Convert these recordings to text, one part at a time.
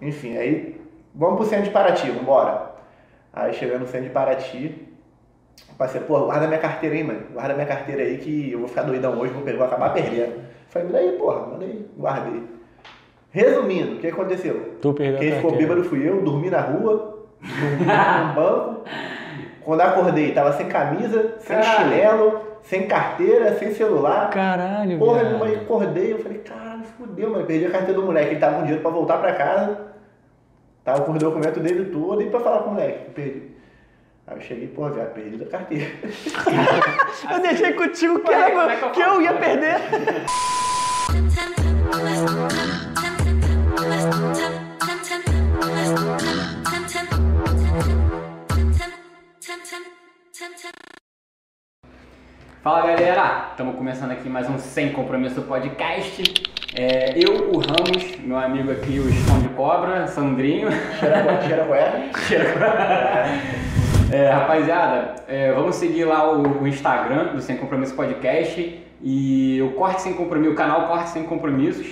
Enfim, aí vamos pro centro de Paraty, vambora. Aí chegando no centro de Paraty, passei, pô, guarda minha carteira aí, mano. Guarda minha carteira aí que eu vou ficar doidão hoje, vou, acabar perdendo. Falei, me dá aí, porra, manda aí, guardei. Resumindo, o que aconteceu? Tu perdeu Quem ficou bêbado fui eu, dormi na rua, dormi num banco. Quando acordei, tava sem camisa, sem Caralho. chinelo, sem carteira, sem celular. Caralho, Porra, viado. mãe, acordei, eu falei, caralho, fudeu, mano. Perdi a carteira do moleque. Ele tava com dinheiro pra voltar pra casa. Tava com o documento dele todo e pra falar com o moleque. Perdi. Aí eu cheguei, pô, viado, perdi a carteira. Eu deixei contigo que, era, é que eu que eu ia perder. Fala galera, estamos começando aqui mais um Sem Compromisso Podcast. É, eu, o Ramos, meu amigo aqui, o Estão de Cobra, Sandrinho. Cheira. É, rapaziada, é, vamos seguir lá o, o Instagram do Sem Compromisso Podcast e o Corte Sem Compromisso, o canal Corte Sem Compromissos,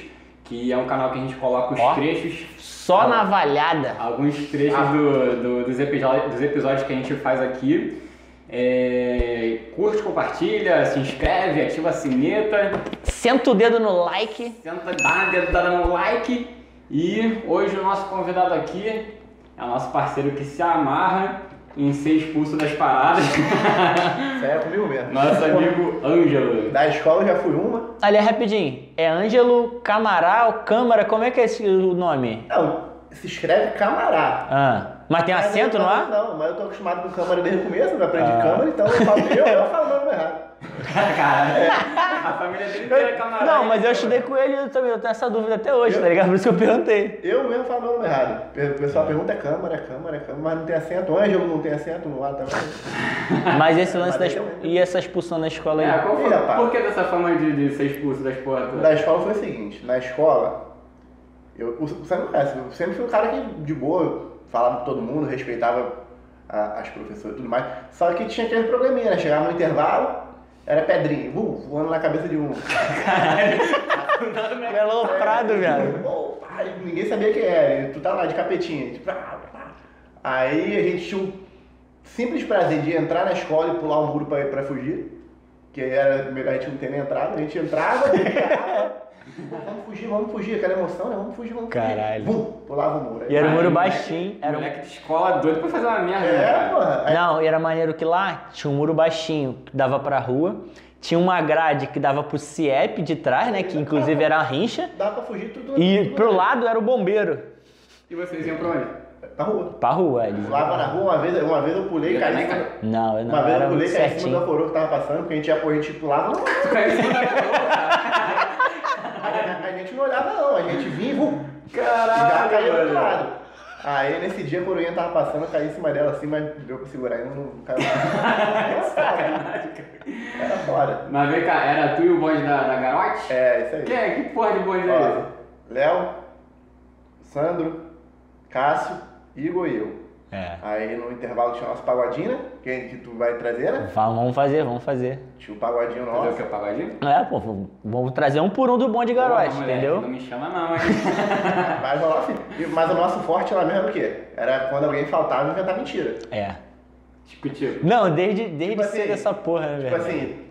que é um canal que a gente coloca os Ó. trechos Só na valhada. alguns trechos do- do- dos, episódios, dos episódios que a gente faz aqui. É, curte, compartilha, se inscreve, ativa a sineta, Senta o dedo no like. dar uma dedada no like. E hoje o nosso convidado aqui é o nosso parceiro que se amarra em ser expulso das paradas, Isso aí é comigo mesmo. nosso amigo Ângelo. Da escola eu já fui uma. Ali, rapidinho. É Ângelo Camará ou Câmara? Como é que é esse, o nome? Não, se escreve camará. Ah, mas tem Mas acento, eu- não há? Não, mas eu tô acostumado com câmara desde o começo, eu aprendi Ah. câmara, então eu falo eu, eu falo o nome errado. Cara, a família dele inteira é camarada. Não, mas eu estudei com ele e eu também eu tenho essa dúvida até hoje, tá ligado? Por isso que eu perguntei. Eu mesmo falo o nome errado. O pessoal pergunta é câmara, é câmara, é câmara, mas não tem acento. Ângelo não tem acento no ar também. Mas esse lance da exp... eu- e essa expulsão da escola aí? É, qual foi, Ih, rapaz. por que dessa fama de, de ser expulso das porra toda? Da escola foi o seguinte, na escola, eu, o- você não conhece, eu sempre fui um cara que, de boa, falava com todo mundo, respeitava a- as professoras e tudo mais. Só que tinha aquele probleminha, né? Chegava no intervalo, era pedrinha, uh, voando na cabeça de um. Ele é aloprado, viado. Pô, pai, ninguém sabia quem era. Tu tá lá de capetinha. Tipo, ah, ah. Aí a gente tinha o simples prazer de entrar na escola e pular um muro pra, pra fugir. Que era melhor a gente não ter nem entrado. A gente entrava, vamos fugir, vamos fugir. Aquela emoção, né? Vamos fugir, vamos Caralho. fugir. Vum, pulava o muro. E era um muro moleque- baixinho. Era um... Moleque de escola doido pra fazer uma merda, É, porra. Aí, Não, e era maneiro que lá tinha um muro baixinho que dava pra rua. Tinha uma grade que dava pro CIEP de trás, né? Que inclusive era a rincha. dá pra fugir tudo. E tudo pro né? lado era o bombeiro. E vocês iam pra onde? Pra rua. Pra rua, eles. Pulava na rua, uma vez, uma vez eu pulei e Eu caí. em cima- cara. Não, eu não Uma vez eu pulei e caí em cima da coroa que tava passando, porque a gente, ia, a gente pulava. Tu caiu em cima da coroa. A, gente não olhava não, a gente e outro mano. lado. Aí nesse dia a coroinha tava passando, eu caí em cima dela assim, mas deu pra segurar ainda, não caiu Era foda. Mas vem cá, era tu e o bonde da, da garote? É, isso aí. Que, que porra de bonde é esse? Léo, Sandro, Cássio, Igor e eu. É. Aí no intervalo tinha o nosso pagodinho, né? Que, que tu vai trazer, né? Vamos fazer, vamos fazer. Tinha o pagodinho Fazer o nosso. que, pagodinho? É, pô, vamos- trazer um por um do bonde garote, Porra, moleque, entendeu? Não me chama não, hein? Vai rolar, filho. Mas o nosso forte lá mesmo era o quê? Era quando alguém faltava inventar mentira. É. Discutiu. Não, desde, desde Tipo assim, cedo essa porra, né, Tipo velho? assim,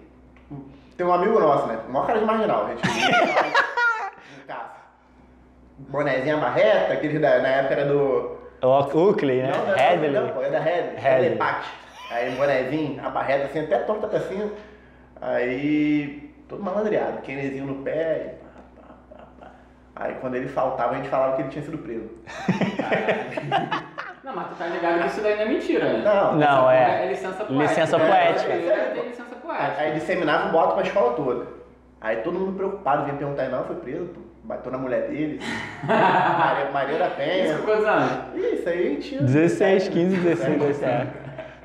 tem um amigo nosso, né? O maior cara de marginal. A gente. Bonezinha marreta, aquele da, na época era do. O Oakley, né? Não, não, Headley. não, pô, é da Headley. Headley. Headley Pact. Aí bonezinho, a barreta assim, até torta pra cima. Aí, todo malandreado, Kenezinho no pé. E pá, pá, pá, pá. Aí quando ele faltava, a gente falava que ele tinha sido preso. Não, mas tu tá ligado que isso daí não é mentira, né? Não, Não, é. É licença poética. Licença né? poética. É, tem licença poética. Aí disseminava o boto pra escola toda. Aí todo mundo preocupado, vinha perguntar, não, foi preso, pô. Bateu na mulher dele. Maria, Maria da Isso Penha. com quantos anos? Isso aí tinha. 16, 15, 16, 17.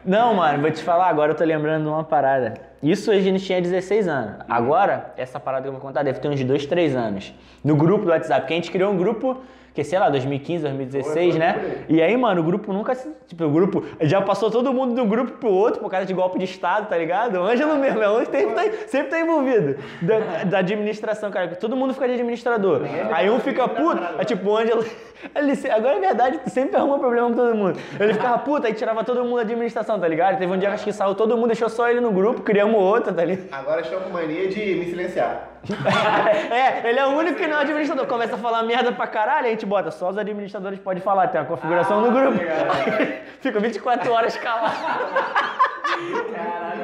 Não, mano, vou te falar, agora eu tô lembrando de uma parada. Isso a gente tinha 16 anos. Agora, essa parada que eu vou contar deve ter uns 2, 3 anos. No grupo do WhatsApp, porque a gente criou um grupo Porque, sei lá, 2015, 2016, Foi, foi, né? E aí, mano, o grupo nunca se. Tipo, o grupo. Já passou todo mundo de um grupo pro outro por causa de golpe de Estado, tá ligado? O Ângelo mesmo, é onde sempre tá, sempre tá envolvido. Da, da administração, cara. Todo mundo fica de administrador. Aí um fica puto, aí tipo, o Ângelo. Ele, agora é verdade, sempre arruma problema com todo mundo. Ele ficava puto, aí tirava todo mundo da administração, tá ligado? Teve um dia que acho que saiu todo mundo, deixou só ele no grupo, criamos outra, tá ligado? Agora estão com mania de me silenciar. É, ele é o único que não é administrador. Começa a falar merda pra caralho, a gente bota só os administradores podem falar, tem uma configuração no grupo. Fica 24 horas calado.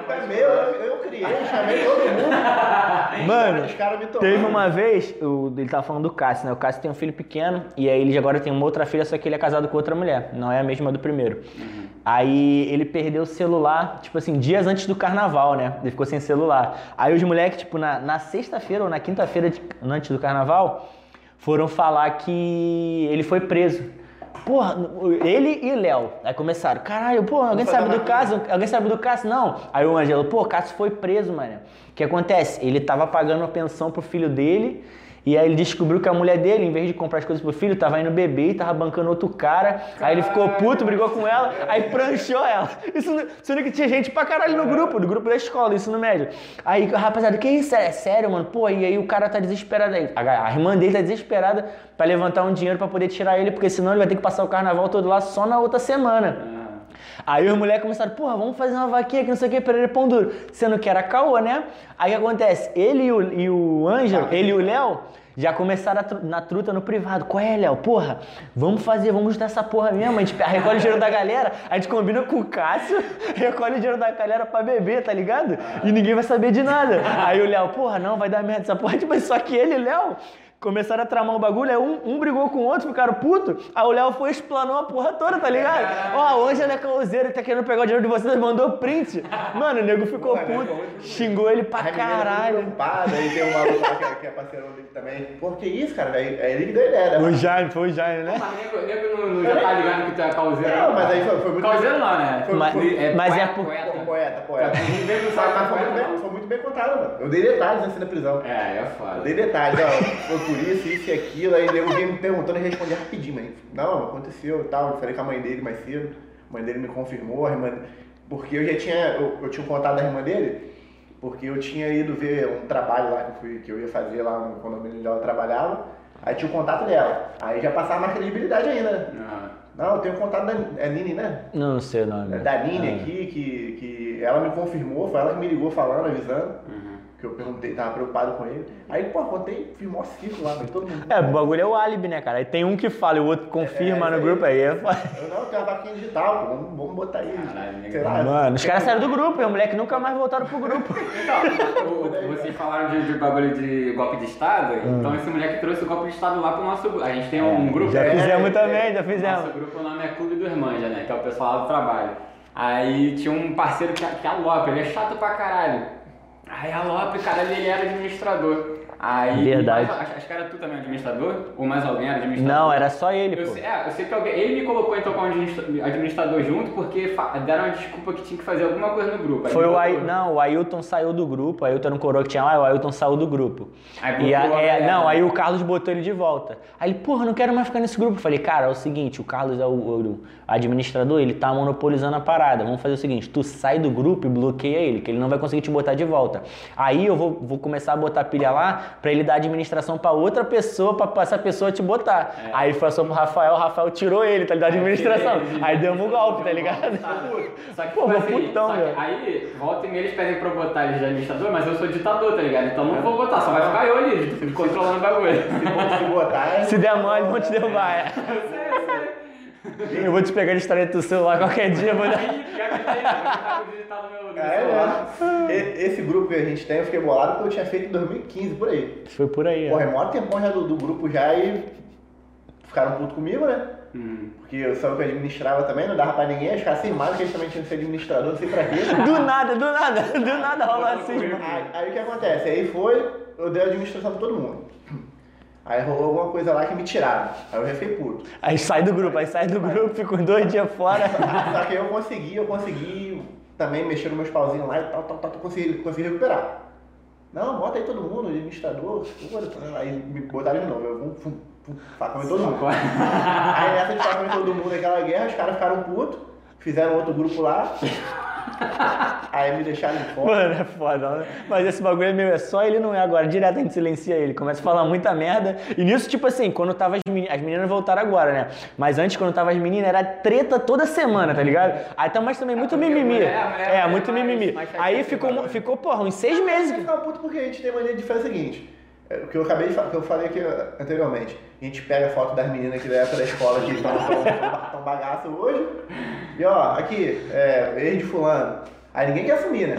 É meu, eu, eu criei, chamei todo mundo. Mano, Os caras me tomaram. Teve uma vez, o, ele tava falando do Cássio, né? O Cássio tem um filho pequeno e aí ele agora tem uma outra filha, só que ele é casado com outra mulher, não é a mesma do primeiro. Aí ele perdeu o celular, tipo assim, dias antes do carnaval, né? Ele ficou sem celular. Aí os moleques, tipo, na, na sexta-feira ou na quinta-feira antes do carnaval, foram falar que ele foi preso. Porra, ele e Léo. Aí começaram, caralho, pô, alguém sabe do uma- caso? Alguém sabe do Cássio? Não. Aí o Ângelo, pô, o Cássio foi preso, mano. O que acontece? Ele tava pagando a pensão pro filho dele. E aí ele descobriu que a mulher dele, em vez de comprar as coisas pro filho, tava indo beber e tava bancando outro cara. Aí ele ficou puto, brigou com ela, aí pranchou ela. Isso, não- sendo que tinha gente pra caralho no grupo, do grupo da escola, isso no médio. Aí, rapaziada, que isso? É sério, mano? Pô, e aí o cara tá desesperado aí. A, a irmã dele tá desesperada pra levantar um dinheiro pra poder tirar ele, porque senão ele vai ter que passar o carnaval todo lá só na outra semana. Aí os moleques começaram, porra, vamos fazer uma vaquinha que não sei o que, perere pão duro. Sendo que era caô, né? Aí o que acontece? Ele e o, e o Ângelo, ele e o Léo, já começaram a tru- na truta no privado. Qual é, Léo? Porra, vamos fazer, vamos juntar essa porra mesmo. A gente recolhe o dinheiro da galera, a gente combina com o Cássio, recolhe o dinheiro da galera pra beber, tá ligado? E ninguém vai saber de nada. Aí o Léo, porra, não, vai dar merda essa porra. Tipo, só que ele Léo começaram a tramar o bagulho, aí um, um brigou com o outro, ficaram puto. Aí o Léo foi e explanou a porra toda, tá ligado? Ó, hoje ele é causeiro, ele tá querendo pegar o dinheiro de vocês, mandou print. Mano, o nego ficou Pô, né, puto, xingou ele pra A ficou caralho. preocupada, aí tem um maluco lá que é, que é parceirão dele também. Pô, que isso, cara? Aí, aí ele que deu ideia, né? O Jaime, foi o Jaime, né? Mas nego, não, não já tá ligado que tu é causeiro. Não, mas aí foi, foi muito Causeiro não, né? Foi- Mas- foi- mas é poeta, por- poeta. Poeta, poeta. Mas foi muito, bem, contado, mano. Eu dei detalhes antes da prisão. É, é Eu foda. dei detalhes, ó, por isso, isso e aquilo, aí eu vinha me perguntando e respondi rapidinho, mas não, aconteceu e tal, eu falei com a mãe dele mais cedo, a mãe dele me confirmou, a irmã, porque eu já tinha, eu, eu tinha contato da irmã dele, porque eu tinha ido ver um trabalho lá que eu, fui, que eu ia fazer lá no condomínio onde ela trabalhava, aí tinha o contato dela, aí já passava mais credibilidade ainda, né? Não. Não, eu tenho o contato da é Nini, né? Não, não sei o nome. Da Nini Ah. aqui, que, que ela me confirmou, foi ela que me ligou falando, avisando Uhum. Que eu perguntei, tava preocupado com ele. Aí, pô, contei, fiz mó ciclo lá, mas todo mundo. É, o bagulho é o álibi, né, cara? Aí tem um que fala e o outro confirma É, no isso grupo, aí é foda. Eu não, tem uma vaquinha digital, pô, vamos, vamos botar aí. Caralho, sei lá. Mano, os caras saíram do grupo e os moleques nunca mais voltaram pro grupo. Então, o- o- vocês falaram de, de bagulho de golpe de Estado, então esse moleque trouxe o golpe de Estado lá pro nosso grupo. A gente tem um grupo. Já é, fizemos é, também, já Nosso fizemos. grupo, o nome é Clube do Irmanja, né? Que é o pessoal lá do trabalho. Aí tinha um parceiro que, que alopa, ele é chato pra caralho. Aí alopa, caralho, ele era administrador. Aí. Verdade. mas acho, que era tu também administrador? Ou mais alguém era administrador? Não, era só ele, Eu pô. sei, é, eu sei que alguém, ele me colocou então como administra- administrador junto porque deram a desculpa que tinha que fazer alguma coisa no grupo. Aí Foi o. Ai... Não, o Ailton saiu do grupo, o Ailton era um coroa que tinha lá, o Ailton saiu do grupo. Aí E a- é, não, aí o Carlos botou ele de volta. Aí ele, porra, não quero mais ficar nesse grupo. Eu falei, cara, é o seguinte, o Carlos é o, o administrador, ele tá monopolizando a parada. Vamos fazer o seguinte, tu sai do grupo e bloqueia ele, que ele não vai conseguir te botar de volta. Aí eu vou, vou começar a botar pilha lá pra ele dar administração pra outra pessoa, pra, pra essa pessoa te botar. É. Aí passou pro Rafael, o Rafael tirou ele, tá ligado? Da administração. Ele- ele- Aí demos um golpe, tá ligado? Só que, Pô, tipo assim, putão, só que aí, volta e meia eles pedem pra eu botar eles de administrador, mas eu sou ditador, tá ligado? Então não vou botar, só vai ficar eu ali, controlando o bagulho. Se botar, é- Se der mole, vão te derrubar. é. Eu vou te pegar de história do celular qualquer dia, vou dar. Tá meu, no É, celular. é. Esse grupo que a gente tem, eu fiquei bolado porque eu tinha feito em 2015, por aí. Foi por aí, Porra, ó. é maior tempão já do, do grupo já e ficaram putos comigo, né? Hum. Porque eu eu que administrava também, não dava pra ninguém, os caras sem mais que eles também tinham que ser administrador, não sei pra quê. Do nada, do nada, do nada rola assim. Aí, aí o que acontece? Aí foi, eu dei a administração pra todo mundo. Aí rolou alguma coisa lá que me tiraram. Aí eu já fiquei puto. Aí sai do grupo, aí sai do grupo, uns dois dias fora. Só que eu consegui, eu consegui também mexer nos meus pauzinhos lá e tal, tal, tal, consegui, consegui recuperar. Não, bota aí todo mundo, administrador, né? aí me botaram de novo. Eu, fum, fum. facão em todo mundo. Aí nessa de facão em todo mundo, aquela guerra, os caras ficaram putos, fizeram outro grupo lá. Aí me deixaram de fora. Mano, é foda, né? Mas esse bagulho é meio. É só ele não é agora. Direto a gente silencia ele. Começa a falar muita merda. E nisso, tipo assim, quando tava as meninas. As meninas voltaram agora, né? Mas antes, quando tava as meninas, era treta toda semana, tá ligado? Aí tá mais também muito porque mimimi. mulher- mulher É, é muito mais- mimimi. mais Aí ficou, que bagulho. ficou, porra, uns seis Mas meses. fica puto porque a gente tem mania de fazer o seguinte. é, O que eu acabei de falar, que eu falei aqui anteriormente. A gente pega a foto das meninas aqui da época da escola que estão tão bagaço hoje. E ó, aqui, é, erro de fulano. Aí ninguém quer assumir, né?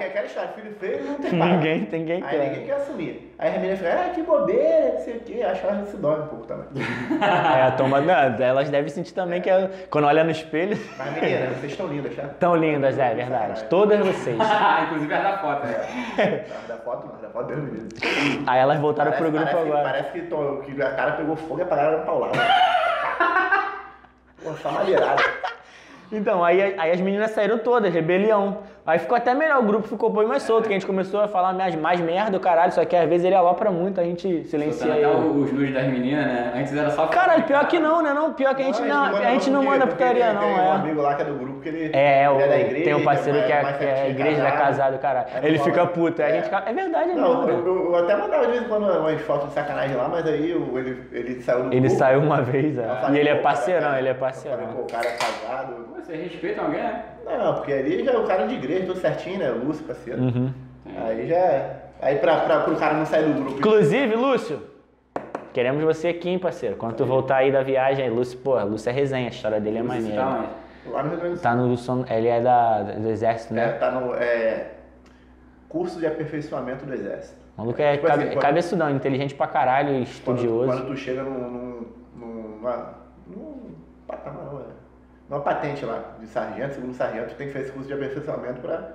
É aquela história, filho feio não tem pai. Ninguém, ninguém Aí quer. ninguém quer assumir. Aí a menina fica, ah, que bobeira, não sei o quê. Acho que elas se dormem um pouco também. É, a elas devem sentir também que é- quando olha no espelho. Mas menina, vocês estão lindas, tá? Tão lindas, é verdade. Todas vocês. Inclusive é da foto, né? Da foto, não, da foto Deus me livre. Aí elas voltaram pro grupo parece, agora. Parece que, to- que a cara pegou fogo e apagaram a paulada. Pô, só madeirada. Então, aí, aí as meninas saíram todas, rebelião. Aí ficou até melhor, o grupo ficou bem mais solto, que a gente começou a falar mais, mais merda, o caralho, só que às vezes ele alopra muito, a gente silencia ele. os nudes das meninas, né? Antes era só Caralho, pior que não, né? Não, pior que a gente não, a gente não porque- manda porque putaria tem- não, Tem um é. amigo lá que é do grupo que ele, É, ele o, é da igreja. tem um parceiro que é, que é a igreja, ele é casado, caralho. Ele fica puto, aí a é. gente. É verdade, é Não, eu, né? eu- eu até mandava de vez em quando umas fotos de sacanagem lá, mas aí eu- ele, ele saiu do Ele grupo. saiu uma vez, é. E ele é parceirão, ele é parceirão. o cara é casado. Pô, Vocês respeitam alguém, né? Não, porque ali já é o cara de igreja, tudo certinho, né? Lúcio, parceiro. Uhum. Aí já é. Aí pra, pra, pro cara não sair do grupo. Inclusive, Lúcio, queremos você aqui, hein, parceiro. Quando tu voltar aí da viagem, aí, Lúcio, pô, Lúcio é resenha, a história dele é Você maneira. tá? Lá no Rio Grande do Sul. Tá no som, ele é da, do exército, É, né? tá no é, curso de aperfeiçoamento do exército. O maluco é Tipo cabe, assim, quando- cabeçudão, inteligente pra caralho, Quando, estudioso. quando tu chega num, num, numa, num patamar, é, numa patente lá de sargento, segundo sargento, tu tem que fazer esse curso de aperfeiçoamento pra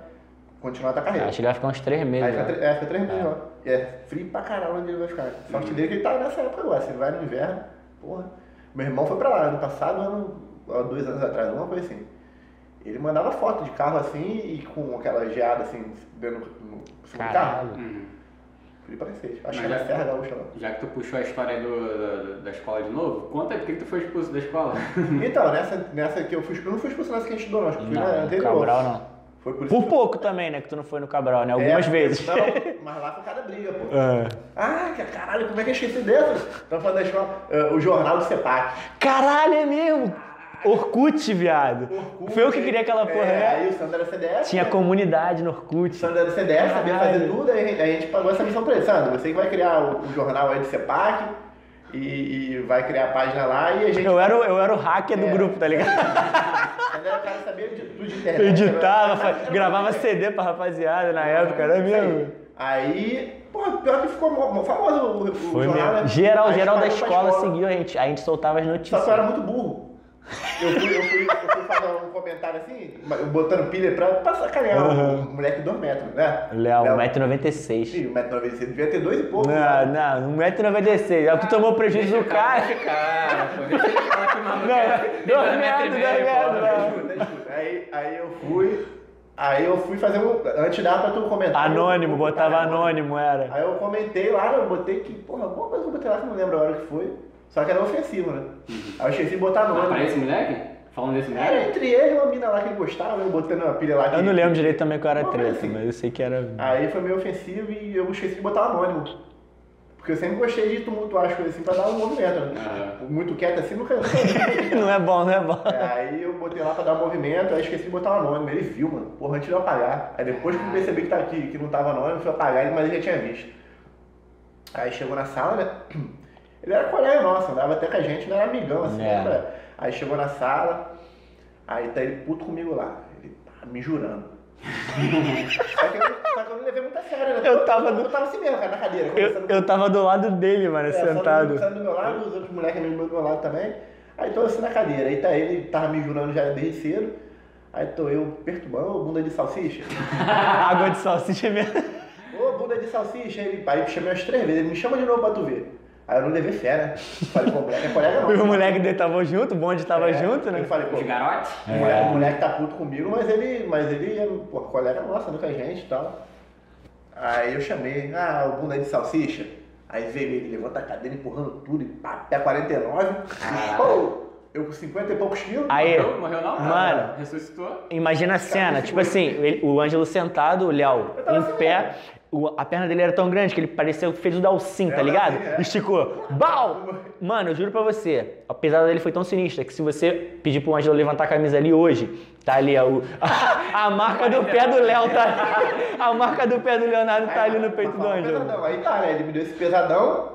continuar a tua carreira. Acho que ele vai ficar uns três meses. Aí fica, né? é, fica três meses lá. E é frio pra caralho onde ele vai ficar. Sorte dele que ele tá nessa época agora. Se ele vai no inverno, porra. Meu irmão foi pra lá ano passado, ano, dois anos atrás, alguma coisa assim. Ele mandava foto de carro assim e com aquela geada assim, dentro no carro. Caralho. Uhum. Frio pra cacete. Acho Mas que era já- Serra Gaúcha lá. Já que tu puxou a história do, da, da escola de novo, conta por que tu foi expulso da escola. Então, nessa, nessa que eu fui, eu não fui expulso nessa que a gente estudou, não. Acho que fui na anterior. Cabral não. Foi por isso Por pouco também, né? Que tu não foi no Cabral, né? É, Algumas porque- vezes. Não, mas lá foi cada briga, pô. É. Ah, que caralho, como é que eu esqueci dessa? Estão falando da escola, eh, o jornal do CEPAC. Caralho, é mesmo! Orkut, viado. Foi eu que queria aquela porra, é, né? Aí o Sandro era CDF. Tinha né? comunidade no O Orkut. Sandro era CDF, sabia Caralho. fazer tudo, aí a gente- pagou essa missão pra ele. Sandro, você que vai criar o, o jornal aí do CEPAC e, e vai criar a página lá e a gente. Eu era, o- eu era o hacker do É. grupo, tá ligado? Sandro era o cara que sabia de tudo de internet. Editava, Era- fa- era- gravava CD pra rapaziada na época, era mesmo. Aí, porra, pior que ficou famoso o, o jornal, né? Geral, geral da pra escola seguiu a gente. A gente soltava as Só notícias. que eu era muito burro. Eu fui, eu fui, eu fui fazer um comentário assim, eu botando pilha pra, pra sacanear Aham. um moleque de 2 metros, né? Léo, 1,96m. Sim, 1,96m, devia ter dois e pouco. Não, não, 1,96m. Aí tu tomou prejuízo do cara. Cara, pô, deixa ele falar que maluco Não, é- dois dois metros, e dois meio, metros. Aí, aí eu fui, aí eu fui fazer um, antes dava pra tu comentar. Anônimo, eu- botava anônimo, era. Aí eu comentei lá, eu botei que, porra, alguma coisa que eu botei lá que não lembro a hora que foi, só que era ofensivo, né? Aí eu esqueci de botar Ah, pra anônimo. esse moleque? Falando desse Era moleque? entre ele e uma mina lá que ele gostava, eu botando uma pilha lá que... Eu não lembro direito também qual era a Uma treta, assim. mas eu sei que era. Aí foi meio ofensivo e eu esqueci de botar anônimo. Porque eu sempre gostei de tumultuar as coisas assim pra dar um movimento, né? Muito quieto assim, nunca... Não é bom, não é bom. É, aí eu botei lá pra dar um movimento, aí esqueci de botar o anônimo. Ele viu, mano. Porra, antes de eu apagar. Aí depois que eu percebi que, tá aqui, que não tava anônimo, eu fui apagar, mas ele já tinha visto. Aí chegou na sala, né? Ele era colega nosso, andava até com a gente, não era amigão, assim. É. né? Aí chegou na sala, aí tá ele puto comigo lá. Ele tá me jurando. só, que eu, só que eu não levei muito a sério, né? Eu tava eu, do- eu tava assim mesmo, cara, na cadeira. Eu, eu tava do lado dele, mano, é, só sentado. do- meu lado, os outros moleques do meu lado também. Aí tô assim na cadeira. Aí tá ele, tava me jurando já desde cedo. Aí tô eu perturbando, ô bunda de salsicha. Água de salsicha mesmo. Ô bunda de salsicha. Ele, aí eu chamei umas três vezes, ele me chama de novo pra tu ver. Aí eu não levei fé, né? Falei, pô, moleque é colega não. Os moleques dele estavam junto, o bonde tava É, junto, né? Eu falei, pô, Os garotes? o moleque, o moleque tá puto comigo, mas ele, mas ele é, pô, colega nosso, anda com a gente e tal. Aí eu chamei, ah, o bunda de salsicha. Aí veio ele, levanta a cadeira, empurrando tudo, e pá, pé 49. Pô, eu com 50 e poucos quilos. Aí, Morreu? Morreu não? Mano. Ressuscitou? imagina a cena, tipo assim, ele- o Ângelo sentado, o Léo em assim, pé, o- a perna dele era tão grande que ele parecia que fez o Dalcin, tá ligado? é. Esticou. Bau! Mano, eu juro pra você, a pesada dele foi tão sinistra que se você pedir pro Ângelo levantar a camisa ali hoje, tá ali ó, o- a, marca do pé do Léo tá ali. A marca do pé do Leonardo tá ali no peito do Ângelo. Aí tá, né? Ele me deu esse pesadão.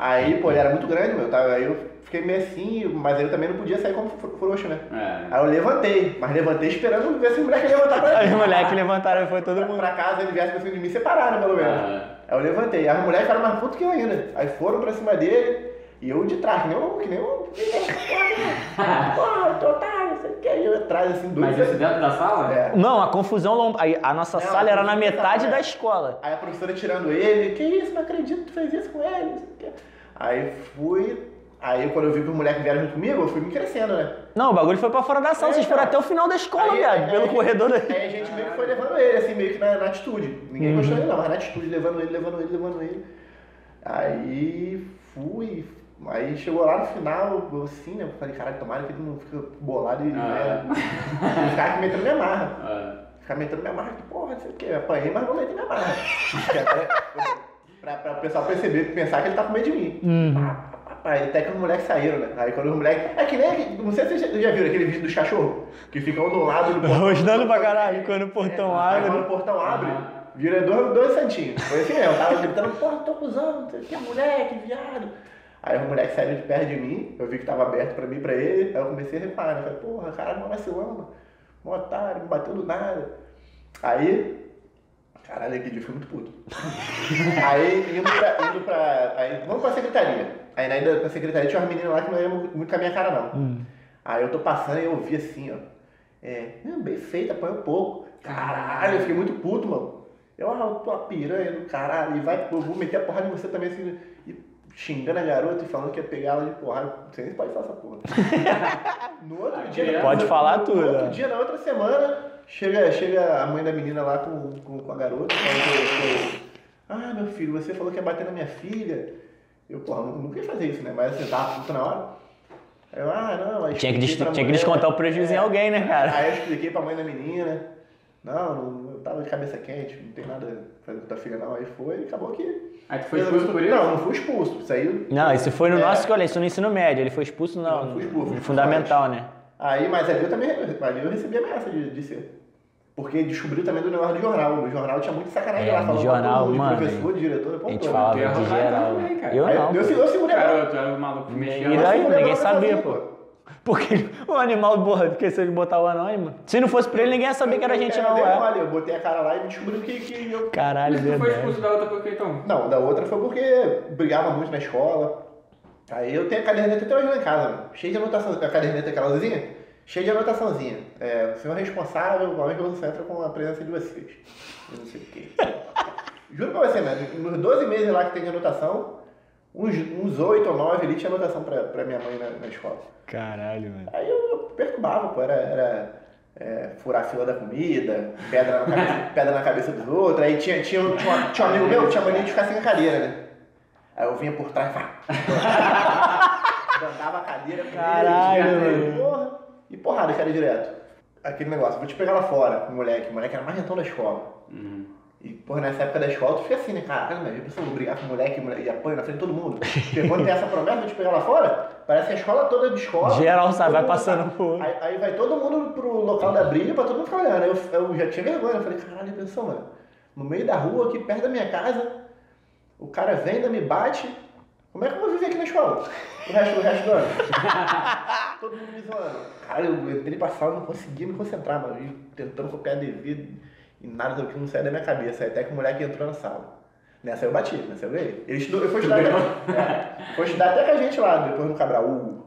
Aí, pô, ele era muito grande, meu. Tava, aí eu fiquei meio assim, mas ele também não podia sair como fro- frouxo, né? É. Aí eu levantei, mas levantei esperando ver se o moleque ia levantar pra Aí mim. os moleques levantaram foi todo Pra, mundo. pra casa ele viesse pra cima de mim separaram, pelo menos. Ah. Aí eu levantei. Aí os moleques ficaram mais putos que eu ainda. Aí foram pra cima dele e eu de trás, que nem um. Que nem um. Porra, otário, não sei o que. Aí eu atrás assim, doido. Mas isso dentro da sala? É. Não, a confusão, lom- aí a nossa Não, sala era na metade é. da escola. Aí a professora tirando ele, que isso, não acredito que tu fez isso com ele, não sei o quê. Aí fui, aí quando eu vi que os moleques vieram junto comigo, eu fui me crescendo, né? Não, o bagulho foi pra fora da sala, É, vocês foram então. até o final da escola, Aí- viado, aí- pelo aí- corredor da... Aí a gente meio que foi levando ele, assim, meio que na, na atitude. Ninguém Uhum. gostou dele não, mas na atitude, levando ele, levando ele, levando ele. Aí fui, aí chegou lá no final, eu assim, né? Eu falei, caralho, tomara que ele não fica bolado e Ah. né, ficar aqui metendo minha marra. Ah. Ficar metendo minha marra aqui, porra, não sei o quê. Apanhei, mas não meti minha marra. Que é pra, pra, pra o pessoal perceber, pensar que ele tá com medo de mim. Uhum. Pá. Aí até que os moleques saíram, né? Aí quando os moleques. É que nem. Não sei se vocês já, viram aquele vídeo dos cachorros, que ficam um do lado do portão. Rosnando pra caralho, quando o portão Aí abre. quando o portão abre, vira dois, dois santinhos. Foi assim mesmo, eu tava gritando, porra, tô cuzão, não sei o que, moleque, viado. Aí os moleques saíram de perto de mim, eu vi que tava aberto pra mim e pra ele, aí eu comecei a reparar, né? Falei, porra, caralho, não vacilando, um otário, me bateu do nada. Aí, caralho, aquele dia foi muito puto. aí, indo pra, indo pra, aí, vamos pra secretaria. Aí na ida pra secretaria tinha umas meninas lá que não iam muito com a minha cara, não. Aí eu tô passando e eu vi assim, ó. É, "Não, bem feito, apanhou pouco. Caralho, eu fiquei muito puto, mano. Eu, ah, eu tô a piranha do caralho, e vai, eu vou meter a porrada em você também, assim, e xingando a garota e falando que ia pegar ela de porrada. Sei nem pode falar essa porra. No outro dia. Pode falar no, tudo, No outro né? dia, na outra semana, chega, chega a mãe da menina lá com, com, com a garota. falando que que ah, meu filho, você falou que ia bater na minha filha. Eu, porra, nunca ia fazer isso, né? Mas você tava puto na hora. Aí eu, ah, não, aí Tinha que, des- pra tinha que descontar o prejuízo em É. alguém, né, cara? Aí eu expliquei pra mãe da menina. Não, não, eu tava de cabeça quente, não tem nada a fazer com tua filha não. Aí foi e acabou que. Aí tu foi expulso por isso? Não, não fui expulso. Isso aí. Não, isso foi no É. nosso colégio, isso no ensino médio. Ele foi expulso no, Não, fui expulso, no fundamental, né? Aí, mas ali eu também ali eu recebi ameaça de, de ser. Porque descobriu também do negócio do jornal. No jornal tinha muito sacanagem É, lá, falando jornal, mundo, mano, de professor, de diretor, pô, A gente falava ia de geral. também, cara. Eu não. eu, eu, eu segurei. Cara, tu era o maluco mexia E daí? Eu Ninguém sabia, pô. Porque o animal, porra, se ele botar o anônimo. Se não fosse pra ele, ninguém ia saber que era a gente, eu, não, eu, dei é. mole, eu botei a cara lá e descobri que, que eu Caralho, Mas tu foi expulso da outra porque então? Não, da outra foi porque brigava muito na escola. Aí eu tenho a caderneta até hoje lá em casa, mano. cheia de anotação. A caderneta aquela luzinha, cheia de anotaçãozinha. É, o senhor responsável, como que você entra com a presença de vocês. Eu não sei o quê. Juro pra você, né? Nos 12 meses lá que tem de anotação, uns, uns 8 ou 9 ali tinha anotação pra, pra minha mãe na, na escola. Caralho, mano. Aí eu perturbava, pô, era, era é, furar a fila da comida, pedra na cabeça, pedra na cabeça dos outros. Aí tinha, tinha, um- tinha, um- tinha um amigo meu que tinha mania de ficar sem a cadeira, né? Aí eu vinha por trás e pá, Andava a cadeira Caralho, mano. porra, e porrada, cara, direto. Aquele negócio, vou te pegar lá fora, o moleque, o moleque era mais rentão da escola. Uhum. E, porra, nessa época da escola, tu fica assim, né, cara? Mas a pessoa brigar com o moleque, moleque e apanha na frente de todo mundo. Porque quando tem essa promessa de te pegar lá fora, parece que a escola toda de escola. Geral, sabe, vai passando tá- por- Aí, aí vai todo mundo pro local da briga pra todo mundo ficar olhando. Aí Eu, eu já tinha vergonha, eu falei, caralho, pensou, mano. No meio da rua, aqui perto da minha casa, o cara vem, ainda me bate. Como é que eu vou viver aqui na escola? O resto, o resto do ano. todo mundo me zoando. Cara, eu entrei pra sala e não conseguia me concentrar, mano. E tentando copiar devido e nada daquilo não saía da minha cabeça. Até que o moleque entrou na sala. Nessa eu bati, nessa eu ganhei. Ele estudou, eu fui estudar, é, foi estudar até com a gente lá, depois no Cabral. Uh.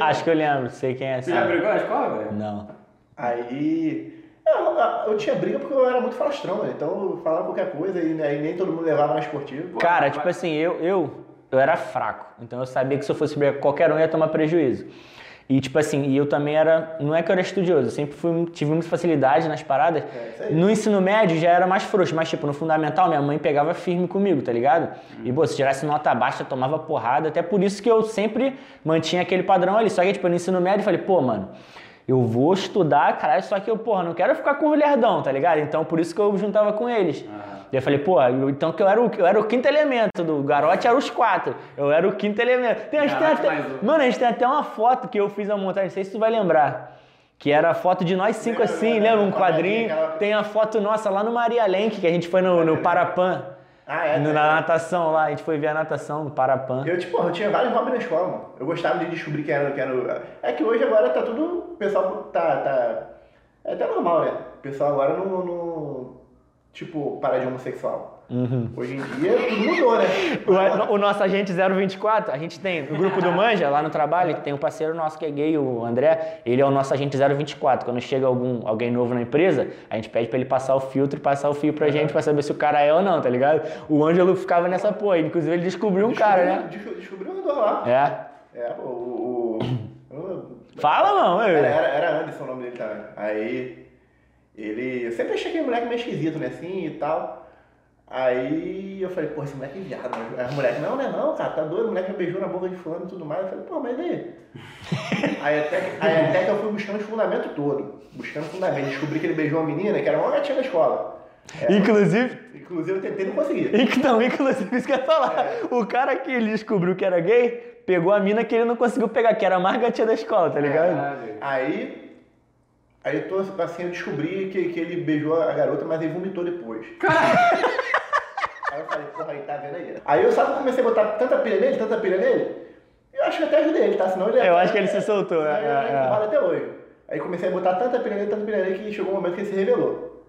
Acho que eu lembro, sei quem é. Tu já brigou na escola, velho? Não. Aí. Eu, eu tinha briga porque eu era muito falastrão, né? Então eu falava qualquer coisa e aí nem todo mundo levava na esportiva. Cara, tipo assim, eu, eu, eu era fraco. Então eu sabia que se eu fosse brigar com qualquer um ia tomar prejuízo. E tipo assim, e eu também era. Não é que eu era estudioso, eu sempre fui, tive muita facilidade nas paradas. É, no ensino médio já era mais frouxo, mas tipo, no fundamental minha mãe pegava firme comigo, tá ligado? E pô, se tirasse nota baixa, tomava porrada. Até por isso que eu sempre mantinha aquele padrão ali. Só que, tipo, no ensino médio eu falei, pô, mano. Eu vou estudar, caralho, só que eu, porra, não quero ficar com o lerdão, tá ligado? Então por isso que eu juntava com eles. E eu falei, pô, então que eu era, o, eu era o quinto elemento do garote, era os quatro. Eu era o quinto elemento. Tem, até, mais mano, a gente tem até uma foto que eu fiz a montagem, não sei se tu vai lembrar. Que era a foto de nós cinco Lembro, assim, lembra? Um lembro, quadrinho. Tem a foto nossa lá no Maria Lenk, que a gente foi no, no Parapan. Ah, é? Na natação lá, a gente foi ver a natação no Parapan. Eu, tipo, eu tinha vários hobbies na escola, mano. Eu gostava de descobrir quem era, quem era. É que hoje agora tá tudo. O pessoal tá. tá é até normal, né? O pessoal agora não. não tipo, para de homossexual. Hoje em dia tudo mudou, né? O, o nosso agente 024, a gente tem no grupo do Manja, lá no trabalho, que tem um parceiro nosso que é gay, o André, ele é o nosso agente 024. Quando chega algum, alguém novo na empresa, a gente pede pra ele passar o filtro e passar o fio pra gente pra saber se o cara é ou não, tá ligado? O Ângelo ficava nessa porra, inclusive ele descobriu um cara, né? Descobriu- Descobriu um lá. É. É, o. o, o- Fala, não, era, era, era Anderson o nome dele também. Aí. Ele. Eu sempre achei aquele moleque meio esquisito, né? Assim e tal. Aí eu falei, pô, esse moleque é viado. Aí a moleque, não, não é não, cara, tá doido, o moleque beijou na boca de fulano e tudo mais. Eu falei, pô, mas e aí? aí, até, que- aí até que eu fui buscando os fundamentos todo. Buscando fundamento. Descobri que ele beijou uma menina que era uma gatinha da escola. É, Inclusive, inclusive eu tentei não consegui. Então, inclusive, isso que eu ia falar. O cara que ele descobriu que era gay, pegou a mina que ele não conseguiu pegar, que era a mais gatinha da escola, tá ligado? Caralho. Aí. Aí eu tô assim, eu descobri que, que ele beijou a garota, mas ele vomitou depois. Aí eu falei, porra, aí tá vendo aí. Aí eu sabe comecei a botar tanta pilha nele, tanta pilha nele, eu acho que até ajudei ele, tá? Senão ele Eu acho que ele se soltou, senão é, ele é, é. até hoje. Aí comecei a botar tanta pilha nele, tanta pilha nele, que chegou um momento que ele se revelou.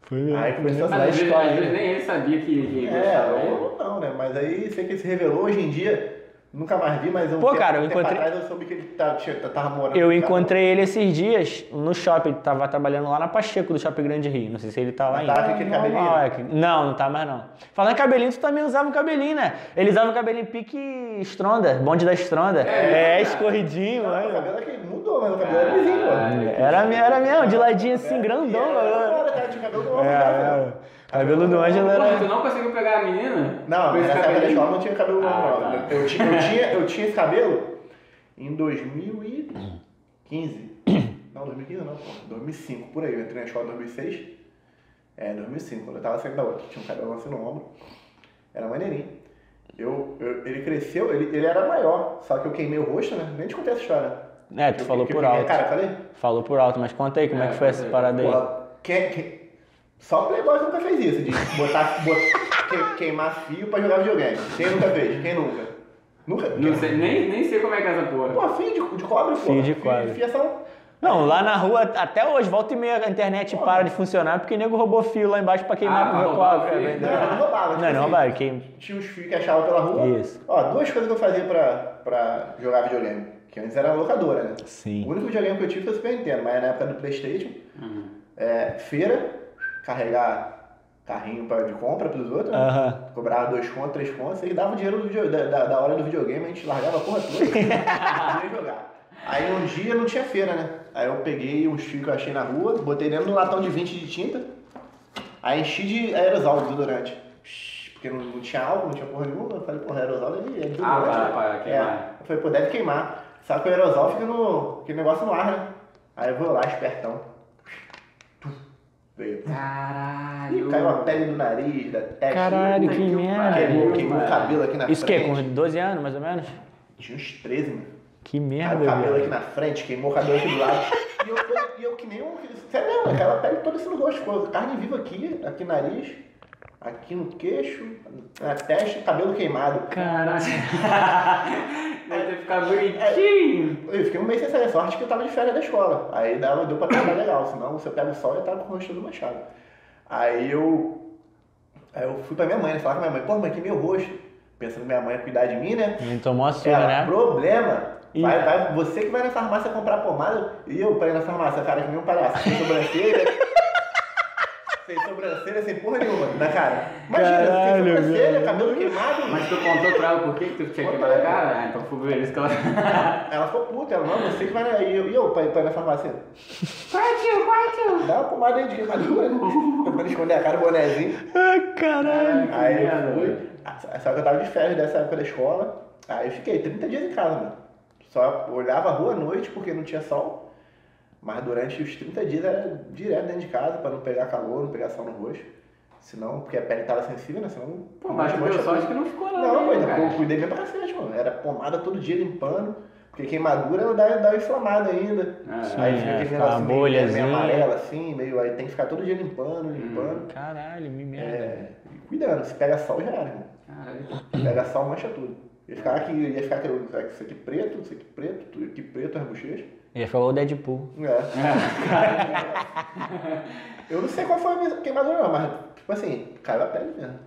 Foi Aí começou a Mas sair às vezes nem ele sabia que, que É, gostava, né? ou não, né? Mas aí sei que ele se revelou hoje em dia. Nunca mais vi, mas um Pô, tempo, cara, eu um tempo encontrei- atrás eu soube que ele tá, tinha- tava morando. Eu o encontrei ele esses dias no shopping, ele tava trabalhando lá na Pacheco do Shopping Grande Rio. Não sei se ele tá lá Mas ainda. tava com aquele cabelinho? Não, é Não, não tá mais não. Falando em cabelinho, tu também usava um cabelinho, né? Ele usava um cabelinho pique Stronda, bonde da Stronda. É, É, escorridinho, Não, o olha. cabelo aqui mudou, mas o cabelo era lisinho, pô. Era, era mesmo, de ladinho assim, É, grandão. e era olha. da hora, cara, tinha cabelo do Cabelo do Ângelo Porra, era. tu não conseguiu pegar a menina? Não, nessa época da escola não tinha cabelo longo, Ah, não. tá. Eu, tinha, eu, tinha, eu tinha esse cabelo em 2015. Não, 2015 não, pô. 2005, por aí. Eu entrei na escola em 2006. É, 2005, quando eu tava saindo da outra. Tinha um cabelo assim no ombro. Era maneirinho. Eu, eu- ele cresceu, ele, ele era maior, só que eu queimei o rosto, né? Nem te contei essa história. É, tu Eu- falou que- por que alto. Cara, falei? Falou por alto, mas conta aí como é, É, que foi essa parada aí. Porra, quem, quem, só Playboy nunca fez isso, de botar, botar que- queimar fio pra jogar videogame. Quem nunca fez? Quem nunca? Nunca? Não sei, nem, nem sei como é que é essa porra. Pô, fio de, de cobre, pô. Fio de cobre. Fiação. Não, lá na rua, até hoje, volta e meia a internet para de funcionar porque o nego roubou fio lá embaixo pra queimar Ah, pro meu cobre. É Não, não roubava. Não, tipo não assim, roubaram, queim... Tinha uns fios que achava pela rua. Isso. Ó, duas coisas que eu fazia pra, pra jogar videogame. Que antes era locadora, né? Sim. O único videogame que eu tive foi o Super Nintendo, mas na época do Playstation. Uhum. É, feira, carregar carrinho pra, de compra pros outros. né? Aham. Cobrava dois contos, três contos, e dava o dinheiro do video- da, da, da hora do videogame, a gente largava a porra toda e ia jogar. Aí um dia não tinha feira, né? Aí eu peguei uns fios que eu achei na rua, botei dentro de um latão de 20 de tinta, aí enchi de aerosol, desodorante. Porque não, não tinha álcool, não tinha porra nenhuma, eu falei, porra, aerosol é, é desodorante. Ah, pra- né? pra queimar. É. Eu falei, pô, deve queimar. Só que o aerosol fica no. aquele negócio no ar, né? Aí eu vou lá, espertão. Caralho. Ih, caiu a pele do nariz, da testa. Caralho, que que merda. Queimou, pariu, queimou o cabelo aqui na Isso o quê? frente. Com 12 anos, mais ou menos? Tinha uns 13, mano. Que Caiu merda, o cabelo aqui velho. na frente, queimou o cabelo aqui do lado. e, eu, e eu que nem um. Sério mesmo, aquela pele toda assim no rosto. Carne viva aqui, aqui no nariz, aqui no queixo, na testa, cabelo queimado. Caralho. Deve ter ficado bonitinho. Eu fiquei um mês sem sair, sorte que eu tava de férias da escola. Aí dava, deu pra trabalhar legal, senão você pega o sol e eu tava com o rosto todo manchado. Aí eu. Aí eu fui pra minha mãe, né? Falar com minha mãe, pô, mãe, que meu rosto. Pensando que minha mãe ia cuidar de mim, né? Ele tomou a sua, Ela, né? problema. Vai, vai, você que vai na farmácia comprar pomada e eu pra ir na farmácia, cara, que nem um palhaço. Sobrancelha. Sem sobrancelha, sem porra nenhuma na cara. Imagina, Caralho, sem sobrancelha, velho. cabelo queimado. Mas tu contou pra ela por que que tu tinha queimado a cara? Ah, então foi por isso que ela... Ela ficou puta, ela, não, você que vai na. E eu, e eu pra, ir- pra ir na farmácia. Vai, tio, vai, tio. Dá uma pomada aí de queimadura. pra não esconder a cara, o bonezinho. Ah, caralho. Aí eu fui. Ah, Só que eu tava de férias dessa época da escola. Aí eu fiquei 30 dias em casa, mano. Só olhava a rua à noite porque não tinha sol. Mas durante os 30 dias era direto dentro de casa pra não pegar calor, não pegar sol no rosto. Senão, porque a pele tava sensível, né? Senão. Pô, mas deu sorte que não ficou lá. Não, né, coisa, cara? eu cuidei bem pra cacete, mano. Era pomada todo dia limpando. Porque queimadura dá, dá uma inflamada ainda. Ah, aí é, fica aquele fica negócio uma meio, bolhazinha. meio amarelo assim, meio. Aí tem que ficar todo dia limpando, limpando. Caralho, me merda. É, e cuidando, se pega sol já era, irmão. Caralho. Pega sol, mancha tudo. Ia ficar aqui, ia ficar aquele, isso aqui preto, isso aqui preto, tudo aqui preto, as bochechas. Ia ficar o Deadpool. É. Eu não sei qual foi a minha queimadura não, mas tipo assim, caiu a pele mesmo.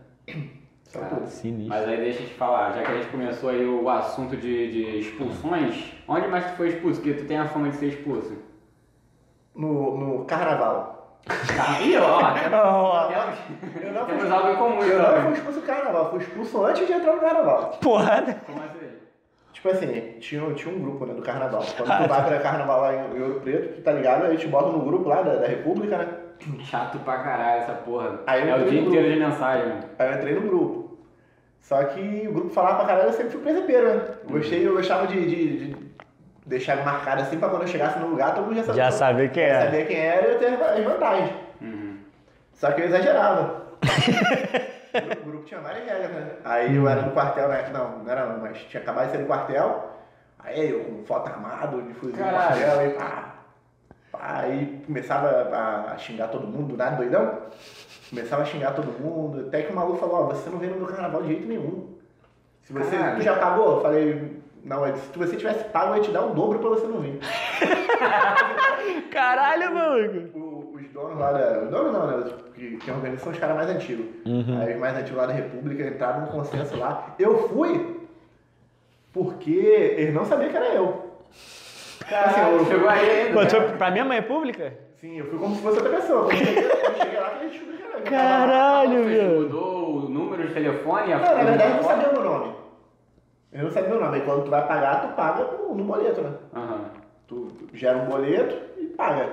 Só Ah, tudo. Sinistro. Mas aí deixa eu te falar, já que a gente começou aí o assunto de, de expulsões, onde mais tu foi expulso? Porque tu tem a fama de ser expulso. No, no carnaval. Tá, Ih, ó, Ó, temos, Eu não temos fui, algo em comum eu não fui então. expulso do carnaval, fui expulso antes de entrar no carnaval. Porra. Como assim? Tipo assim, tinha, tinha um grupo né, do carnaval. Quando tu vai pra carnaval lá em, Ouro Preto, tu tá ligado? Aí te bota no grupo lá da, da República, né? Chato pra caralho essa porra. Aí eu é o dia inteiro de mensagem, mano. Aí eu entrei no grupo. Só que o grupo falava pra caralho, eu sempre fui presepeiro, né? Eu Gostei, eu gostava de, de- de deixar marcado assim pra quando eu chegasse no lugar, todo mundo já sabia. Já sabia quem já era. sabia quem era e eu ter as vantagens. Uhum. Só que eu exagerava. o grupo- tinha várias regras, né? Aí eu era no quartel, né? Não, não era não, mas tinha acabado de sair do quartel. Aí eu com foto armado, de fuzil no quartel, aí pá. pá, Aí começava a, xingar todo mundo, do nada doidão. Começava a xingar todo mundo, até que o maluco falou, ó, você não vem no meu carnaval de jeito nenhum. Se você Caralho. tu já pagou? Eu falei, não, se você tivesse pago, eu ia te dar o dobro pra você não vir. Caralho, maluco. Os donos lá da. Os donos não, né? Que, que organizam são os caras mais antigos. Uhum. Aí os mais antigos lá da República entraram num consenso lá. Eu fui porque eles não sabiam que era eu. Caralho, eu- chegou aí ainda. Pô, né? tu, pra minha mãe é pública? Sim, eu fui como se fosse outra pessoa. Quando eu cheguei, eu cheguei lá, eles descobriram que era eu. Caralho, meu. Mudou o número de telefone? a- Não, na verdade, eu não sabia o meu nome. Eu não sabia o meu nome. Aí quando tu vai pagar, tu paga no, no boleto, né? Aham. Tu gera um boleto e paga.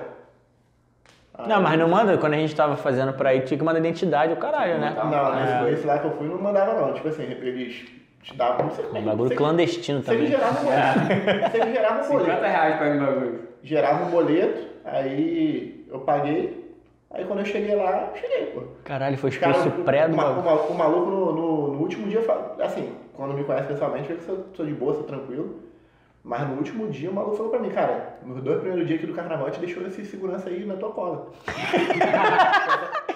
Aí- Não, mas não manda, quando a gente tava fazendo pra ir, tinha que mandar identidade, o caralho, né? Não, É. esse, esse lá que eu fui não mandava não. Tipo assim, eles te davam, não sei como É é. bagulho clandestino Sei que também. gerava um boleto. Que gerava um 50 boleto. reais pra mim bagulho. Gerava um boleto, aí eu paguei. Aí quando eu cheguei lá, eu cheguei, pô. Caralho, foi expulso pré do o, ma- o, maluco no, no- no último dia, assim, quando me conhece pessoalmente, vê que eu sou de boa, sou tranquilo. Mas no último dia o maluco falou pra mim, cara, nos dois primeiros dias aqui do carnaval, te deixou esse segurança aí na tua cola.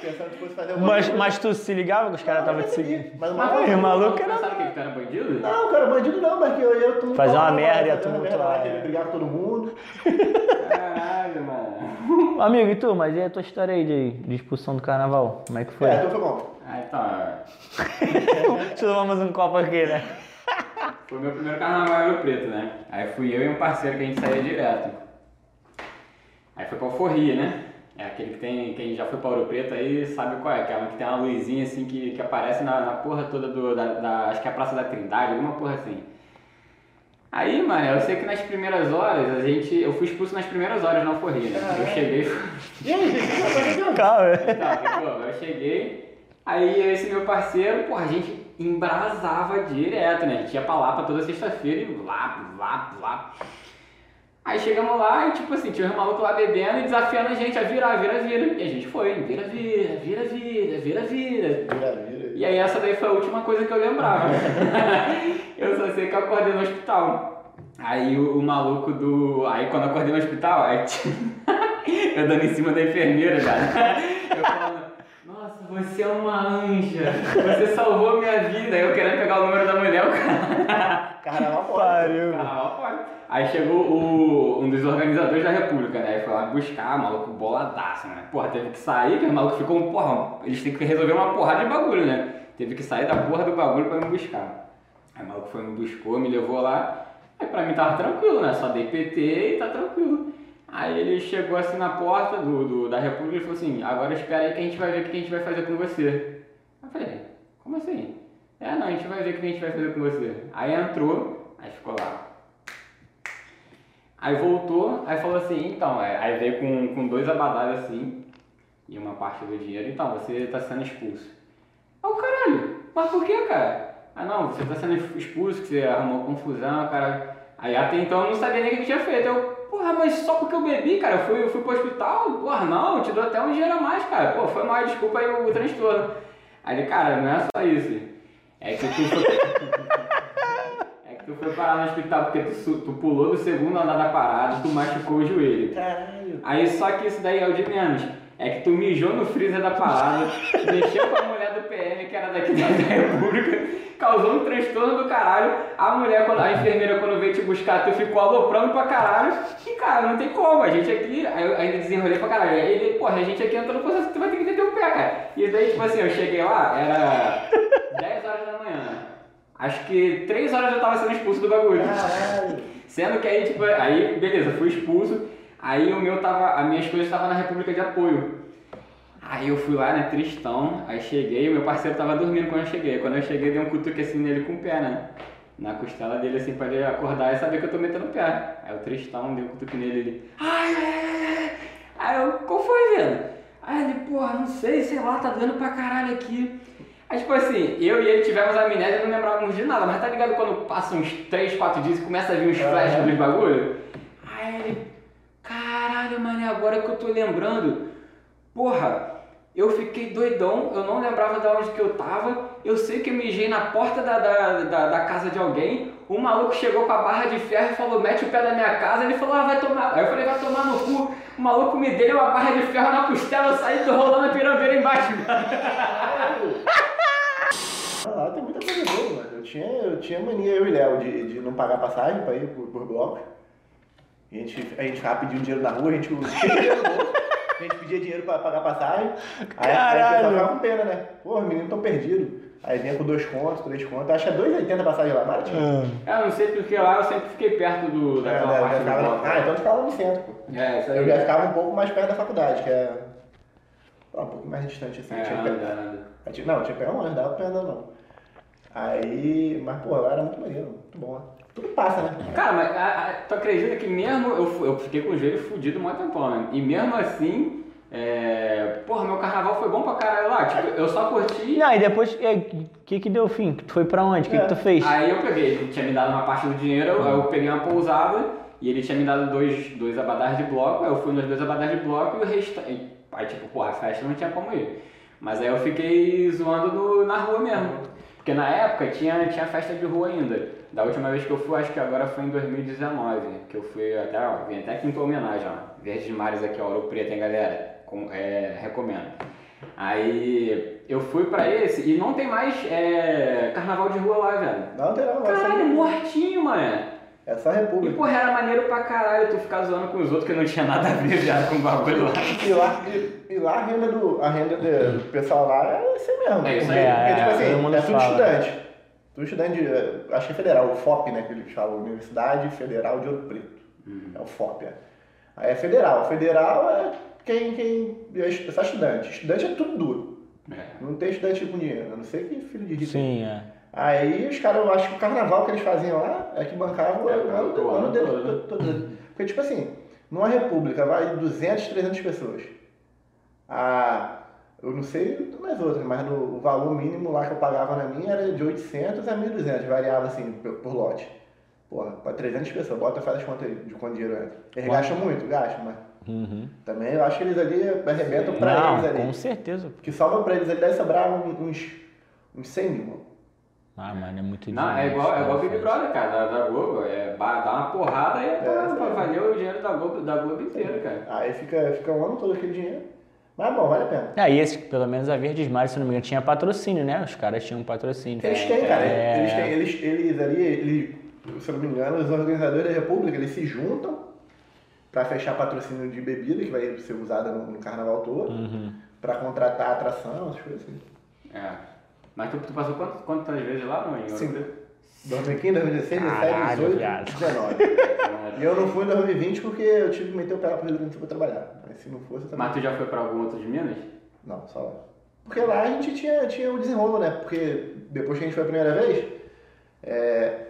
Pensando que fosse fazer alguma Mas, coisa. mas tu se ligava que os caras estavam eu te seguindo? Mas o maluco. é, maluco era- Pensaram o? Que tu era bandido? Não, cara, bandido não, mas que eu ia tu Fazer uma merda e tumultuar, é. brigar com todo mundo. Caralho, mano. Amigo, e tu? Mas e a tua história aí de, de expulsão do carnaval? Como é que foi? É, então foi bom. Ah, então. Tomamos um copo aqui, né? Foi meu primeiro carnaval em Ouro Preto, né? Aí fui eu e um parceiro que a gente saía direto. Aí foi pra Alforria, né? É aquele que tem. Quem já foi pra Ouro Preto aí sabe qual é, aquela que tem uma luzinha assim que, que aparece na, na porra toda do. Da, da- acho que é a Praça da Trindade, alguma porra assim. Aí, mano, eu sei que nas primeiras horas, a gente. Eu fui expulso nas primeiras horas na Alforria, né? Eu cheguei. E aí? Calma. Então, pô, eu cheguei, aí esse meu parceiro, pô, a gente embrasava direto, né? A gente ia pra Lapa toda sexta-feira e lá, lá, lá. Aí chegamos lá e, tipo assim, tinha uns malucos lá bebendo e desafiando a gente a virar, vira, vira. E a gente foi, vira, vira, vira, vira, vira, vira. Vira, vira. E aí essa daí foi a última coisa que eu lembrava. eu só sei que eu acordei no hospital. Aí o, o maluco do. Aí quando eu acordei no hospital, aí eu dando em cima da enfermeira, cara. Eu falando, você é uma anja. Você salvou minha vida. Eu querendo pegar o número da mulher, o cara. Carnaval pode. Pariu. Pode. Aí chegou o, um dos organizadores da República, né? Aí foi lá buscar, maluco boladaço, né? Porra, teve que sair, que o maluco ficou um porra. Eles têm que resolver uma porrada de bagulho, né? Teve que sair da porra do bagulho pra me buscar. Aí o maluco foi, me buscou, me levou lá. Aí pra mim tava tranquilo, né? Só dei PT e tá tranquilo. Aí ele chegou assim na porta do, do- da República e falou assim, agora espera aí que a gente vai ver o que a gente vai fazer com você. Eu falei, como assim? É, não, a gente vai ver o que a gente vai fazer com você. Aí entrou, aí ficou lá. Aí voltou, aí falou assim, então, é, aí veio com, com dois abadás assim, e uma parte do dinheiro, então, você tá sendo expulso. Ah, o caralho, mas por que, cara? Ah não, você tá sendo expulso, que você arrumou confusão, cara. Aí até então eu não sabia nem o que tinha feito. Eu, porra, mas só porque eu bebi, cara, eu fui, eu fui pro hospital, porra, não, eu te dou até um dinheiro a mais, cara. Pô, foi mal, desculpa aí o, transtorno. Aí ele, cara, não é só isso. É que tu foi. é que tu foi parar no hospital porque tu, tu pulou do segundo andar da parada, tu machucou o joelho. Caralho. Aí só que isso daí é o de menos. É que tu mijou no freezer da parada, mexeu com a mulher do PM, que era daqui da República, causou um transtorno do caralho. A mulher, quando, a enfermeira, quando veio te buscar, tu ficou aloprando pra caralho. E cara, não tem como, a gente aqui, ainda desenrolei pra caralho. Aí ele, porra, a gente aqui entrou no processo tu vai ter que meter o pé, cara. E daí, tipo assim, eu cheguei lá, era 10 horas da manhã. Acho que 3 horas eu tava sendo expulso do bagulho. Caralho. Sendo que aí, tipo, aí, beleza, fui expulso. Aí o meu tava, as minhas coisas estavam na República de Apoio. Aí eu fui lá, né, tristão. Aí cheguei, o meu parceiro tava dormindo quando eu cheguei. Quando eu cheguei, dei um cutuque assim nele com o pé, né? Na costela dele, assim, pra ele acordar e saber que eu tô metendo o pé. Aí o tristão deu um cutuque nele, ele. Ai, ai, ai, ai. Aí eu, qual foi, velho? Aí ele, porra, não sei, sei lá, tá doendo pra caralho aqui. Aí, tipo assim, eu e ele tivemos amnésia e não lembrávamos de nada, mas tá ligado quando passa uns 3, 4 dias e começa a vir uns flashes dos bagulho? Aí ele, caralho, mano, é agora que eu tô lembrando. Porra, eu fiquei doidão, eu não lembrava de onde que eu tava. Eu sei que eu mijei na porta da, da, da, da casa de alguém. Um maluco chegou com a barra de ferro e falou, mete o pé da minha casa. Ele falou, ah, vai tomar. Aí eu falei, vai tomar no cu. O maluco me deu uma barra de ferro na costela, eu saí rolando a pirambeira embaixo. Ah, tem muita coisa boa, mano. Eu tinha, eu tinha mania, eu e Léo, de, de não pagar passagem pra ir por, por bloco. A gente, a gente ficava pedindo dinheiro na rua, a gente tinha dinheiro no bolso, a gente pedia dinheiro pra pagar passagem. Aí, aí o pessoal ficava com pena, né? Pô, os meninos estão perdidos. Aí vinha com dois contos, três contos. Acho que é 2,80 a passagem lá, baratinho. Eu não sei porque lá eu sempre fiquei perto do, É, daquela né, parte do ficava- ah, então tu ficava no centro, pô. É, isso aí. Eu já ficava um pouco mais perto da faculdade, que é. ah, um pouco mais distante assim. É, tinha não que- tinha- Não, tinha que pegar um ônibus, dava pra andar não. Aí, mas pô, lá era muito maneiro, muito bom. né? Tudo passa, né? Cara, mas a- a- tu acredita que mesmo eu, eu fiquei com o joelho fudido um tempão, né? E mesmo assim, é... porra, meu carnaval foi bom pra caralho lá. Tipo, eu só curti. Não, e depois, o que que deu fim? Tu foi pra onde? O que que tu fez? Aí eu peguei, ele tinha me dado uma parte do dinheiro, aí eu peguei uma pousada e ele tinha me dado dois, dois abadás de bloco, aí eu fui nos dois abadás de bloco e o restante. Aí tipo, porra, a festa não tinha como ir. Mas aí eu fiquei zoando no- na rua mesmo. Porque na época tinha, tinha festa de rua ainda. Da última vez que eu fui, acho que agora foi em 2019, que eu fui até, ó, vim até aqui em tua homenagem, ó. Verdes Mares aqui, ó, Ouro Preto, hein, galera? Com, é, recomendo. Aí eu fui pra esse e não tem mais é, carnaval de rua lá, velho. Não, tem não, Caralho, mortinho, mano. É só E República. porra, era maneiro pra caralho tu ficar zoando com os outros que não tinha nada a ver já com o bagulho lá. E lá, e, e lá a renda, do, a renda do pessoal lá é assim mesmo. É isso aí. É, porque, tipo todo assim, mundo é tudo fala. estudante. Tudo estudante, de, eh, acho que é federal, o FOP, né, que eles falam, Universidade Federal de Ouro Preto. Uhum. É o FOP, é. Aí é federal. Federal é quem, quem é só estudante. Estudante é tudo duro. É. Não tem estudante com dinheiro, a não ser que filho de rico. Sim, é. Aí os caras, eu acho que o carnaval que eles faziam lá é que bancava o É, ano, o ano o ano dele todo. todo. Porque, tipo assim, numa república vai 200, 300 pessoas. Ah, eu não sei nas outras, mas no, o valor mínimo lá que eu pagava na minha era de 800 a 1.200, variava assim por, por lote. Porra, pra 300 pessoas, bota faz as contas aí de quanto dinheiro entra. Eles Quanto? gastam muito, gastam, mas Uhum. também eu acho que eles ali arrebentam pra Não, eles ali. com certeza. Que sobra pra eles ali deve sobrar uns, uns 100 mil, mano. Ah, mano, é muito Não, é igual, é igual Big. Brother, cara, da, da Globo. É, dá uma porrada e é, isso pra valer o dinheiro da Globo, da Globo inteira, cara. Aí fica, fica um ano todo aquele dinheiro. Mas bom, vale a pena. Ah, e esse, pelo menos a Verdes Mares, se não me engano, tinha patrocínio, né? Os caras tinham patrocínio. Eles têm, cara. É. Eles, têm, eles, eles ali, eles, se eu não me engano, os organizadores da República, eles se juntam pra fechar patrocínio de bebida, que vai ser usada no, no carnaval todo, Uhum. pra contratar atração, essas coisas assim. É. Mas tu, tu passou quantas, quantas vezes lá no em Ouro. Preto? 2015, 2016, 17, Caralho, 18, viado. 19. E eu não fui em 2020 porque eu tive que meter o pé lá pro Rio Grande do Sul pra trabalhar. Mas se não fosse, eu também. Mas tu já foi pra algum outro de Minas? Não, só lá. Porque lá a gente tinha, tinha o desenrolo, né? Porque depois que a gente foi a primeira vez, é,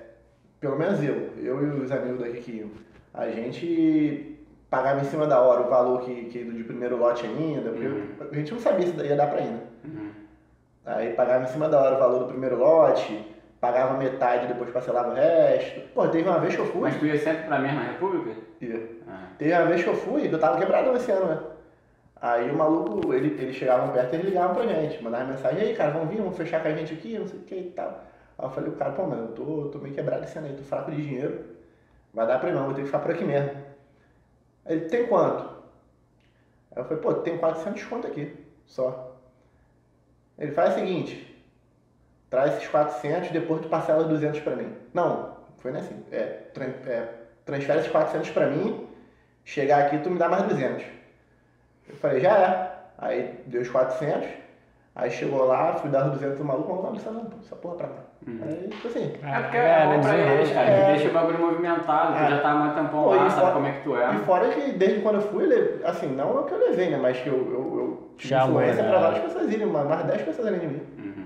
pelo menos eu, eu e os amigos daqui que iam, a gente pagava em cima da hora o valor que, que de primeiro lote ainda, porque Uhum. a gente não sabia se ia dar pra ir, né? Uhum. Aí pagava em cima da hora o valor do primeiro lote, pagava metade depois parcelava o resto. Pô, teve uma vez que eu fui. Mas tu ia sempre pra mesma república? Ia. Ah. Teve uma vez que eu fui, eu tava quebradão esse ano, né? Aí o maluco, ele, eles chegavam perto e eles ligavam pra gente, mandavam mensagem, e aí cara, vamos vir, vamos fechar com a gente aqui, não sei o que e tal. Aí eu falei, o cara, pô, mano, eu tô, tô meio quebrado esse ano aí, tô fraco de dinheiro, vai dar pra não, vou ter que ficar por aqui mesmo. Aí ele, tem quanto? Aí eu falei, pô, tem 400 conto aqui, só. Ele faz o seguinte, traz esses 400, depois tu parcela 200 pra mim. Não, foi assim, é, é, transfere esses 400 pra mim, chegar aqui tu me dá mais 200. Eu falei, já é. Aí deu os 400, aí chegou lá, fui dar 200 pro maluco, não, não precisa não, essa porra pra cá. Aí, tipo assim, É porque É, é, né, bom pra desenrolo. eles, cara. É. Deixa o bagulho movimentado, tu É. já tá há muito tempão Pô, lá, e sabe fora- como é que tu E é. fora que desde quando eu fui, ele- assim, não é o que eu levei, né? Mas que eu, eu, eu tive Chamou, influência né? pra várias pessoas irem, mais mais 10 pessoas além de mim. Uhum.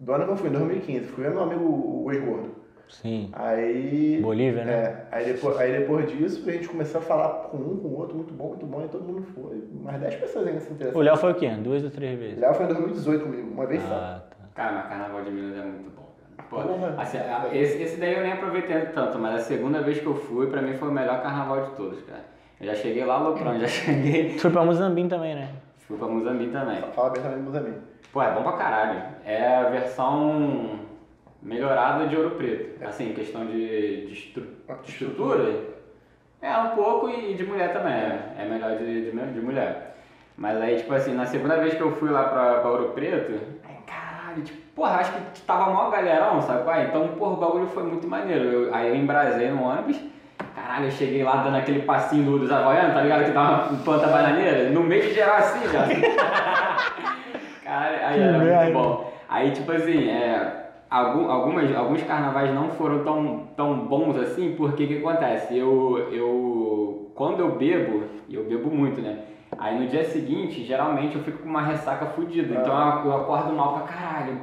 Do ano que eu fui, em 2015, fui eu e meu amigo o ex-gordo. Sim. Aí. Bolívia, né? É, aí depois, aí depois disso a gente começou a falar com um, com o outro, muito bom, muito bom, e todo mundo foi. Mais 10 pessoas ainda se O interessaram. Léo foi o quê? Duas ou três vezes? Léo foi em 2018 comigo, uma vez só. Ah, tá. Cara, mas Carnaval de Minas é muito bom. cara. Pô, assim, esse, esse daí eu nem aproveitei tanto, mas a segunda vez que eu fui, pra mim foi o melhor carnaval de todos, cara. Eu já cheguei lá loucão, já cheguei. Foi pra Mozambique também, né? Fui pra Mozambique também. Fala bem também meus amigos. Pô, é bom pra caralho. É a versão melhorada de Ouro Preto. Assim, questão de, de, estru- de estrutura, é um pouco e de mulher também. É, é melhor de, de, de mulher. Mas aí, tipo assim, na segunda vez que eu fui lá pra, pra Ouro Preto, aí, caralho, tipo, porra, acho que tava maior galerão, sabe? é? Então, porra, o bagulho foi muito maneiro. Eu- aí eu embrasei no ônibus. Caralho, eu cheguei lá dando aquele passinho do- dos havaianos, tá ligado? Que tava uma planta bananeira, no meio de geral assim, já. Cara, aí era muito bom. Aí, tipo assim, é, algum- algumas, alguns carnavais não foram tão, tão bons assim, porque o que acontece? Eu, eu, quando eu bebo, e eu bebo muito, né? Aí no dia seguinte, geralmente eu fico com uma ressaca fodida, então eu, eu acordo mal pra caralho.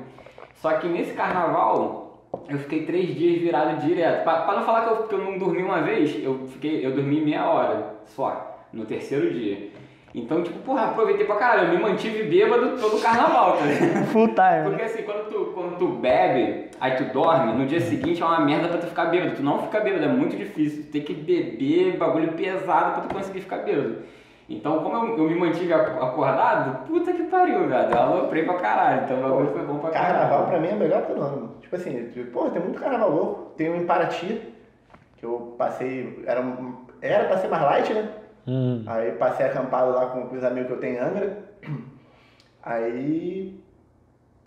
Só que nesse carnaval, eu fiquei três dias virado direto. Pra, pra não falar que eu, que eu não dormi uma vez, eu, fiquei, eu dormi meia hora só, no terceiro dia. Então, tipo, porra, aproveitei pra caralho, eu me mantive bêbado todo o carnaval, tá ligado? Full time. Porque assim, quando tu, quando tu bebe, aí tu dorme, no dia seguinte é uma merda pra tu ficar bêbado. Tu não fica bêbado, é muito difícil. Tu tem que beber bagulho pesado pra tu conseguir ficar bêbado. Então, como eu, eu me mantive ac- acordado, puta que pariu, velho. Eu aloprei pra caralho. Então o bagulho foi bom pra caralho. Carnaval pra mim é melhor que todo ano. Tipo assim, tipo, pô, tem muito carnaval louco. Tem um em Paraty, que eu passei. Era, era pra ser mais light, né? Hum. Aí passei acampado lá com, os amigos que eu tenho em Angra. Aí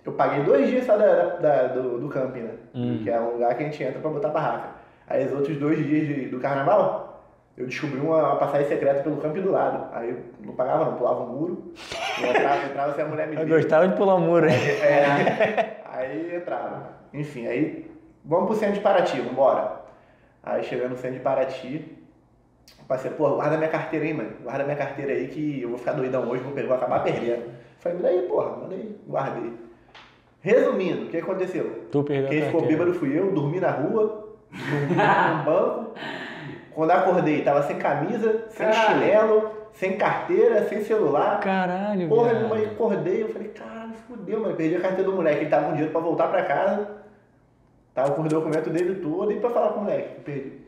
eu paguei dois dias só da, da- do, do camping, né? Hum. Que é um lugar que a gente entra pra botar barraca. Aí os outros dois dias de- do carnaval, eu descobri uma, uma passagem secreta pelo camping do lado. Aí eu não pagava não, pulava um muro, eu entrava, entrava se a mulher me Eu via. gostava de pular o muro, hein? É, aí entrava. Enfim, aí vamos pro centro de Paraty, vambora. Aí chegando no centro de Paraty, passei, pô, guarda minha carteira aí, mano. Guarda minha carteira aí que eu vou ficar doidão hoje, vou, acabar perdendo. Falei, me dá aí, porra, manda aí, guardei. Resumindo, o que aconteceu? Tu perdeu Quem a ficou bêbado fui eu, dormi na rua, dormi num banco. Quando acordei, tava sem camisa, sem Caralho. chinelo, sem carteira, sem celular. Caralho, Porra, mãe acordei, eu falei, caralho, fudeu, mano. Perdi a carteira do moleque. Ele tava com dinheiro pra voltar pra casa. Tava com o documento dele todo e pra falar com o moleque. Perdi.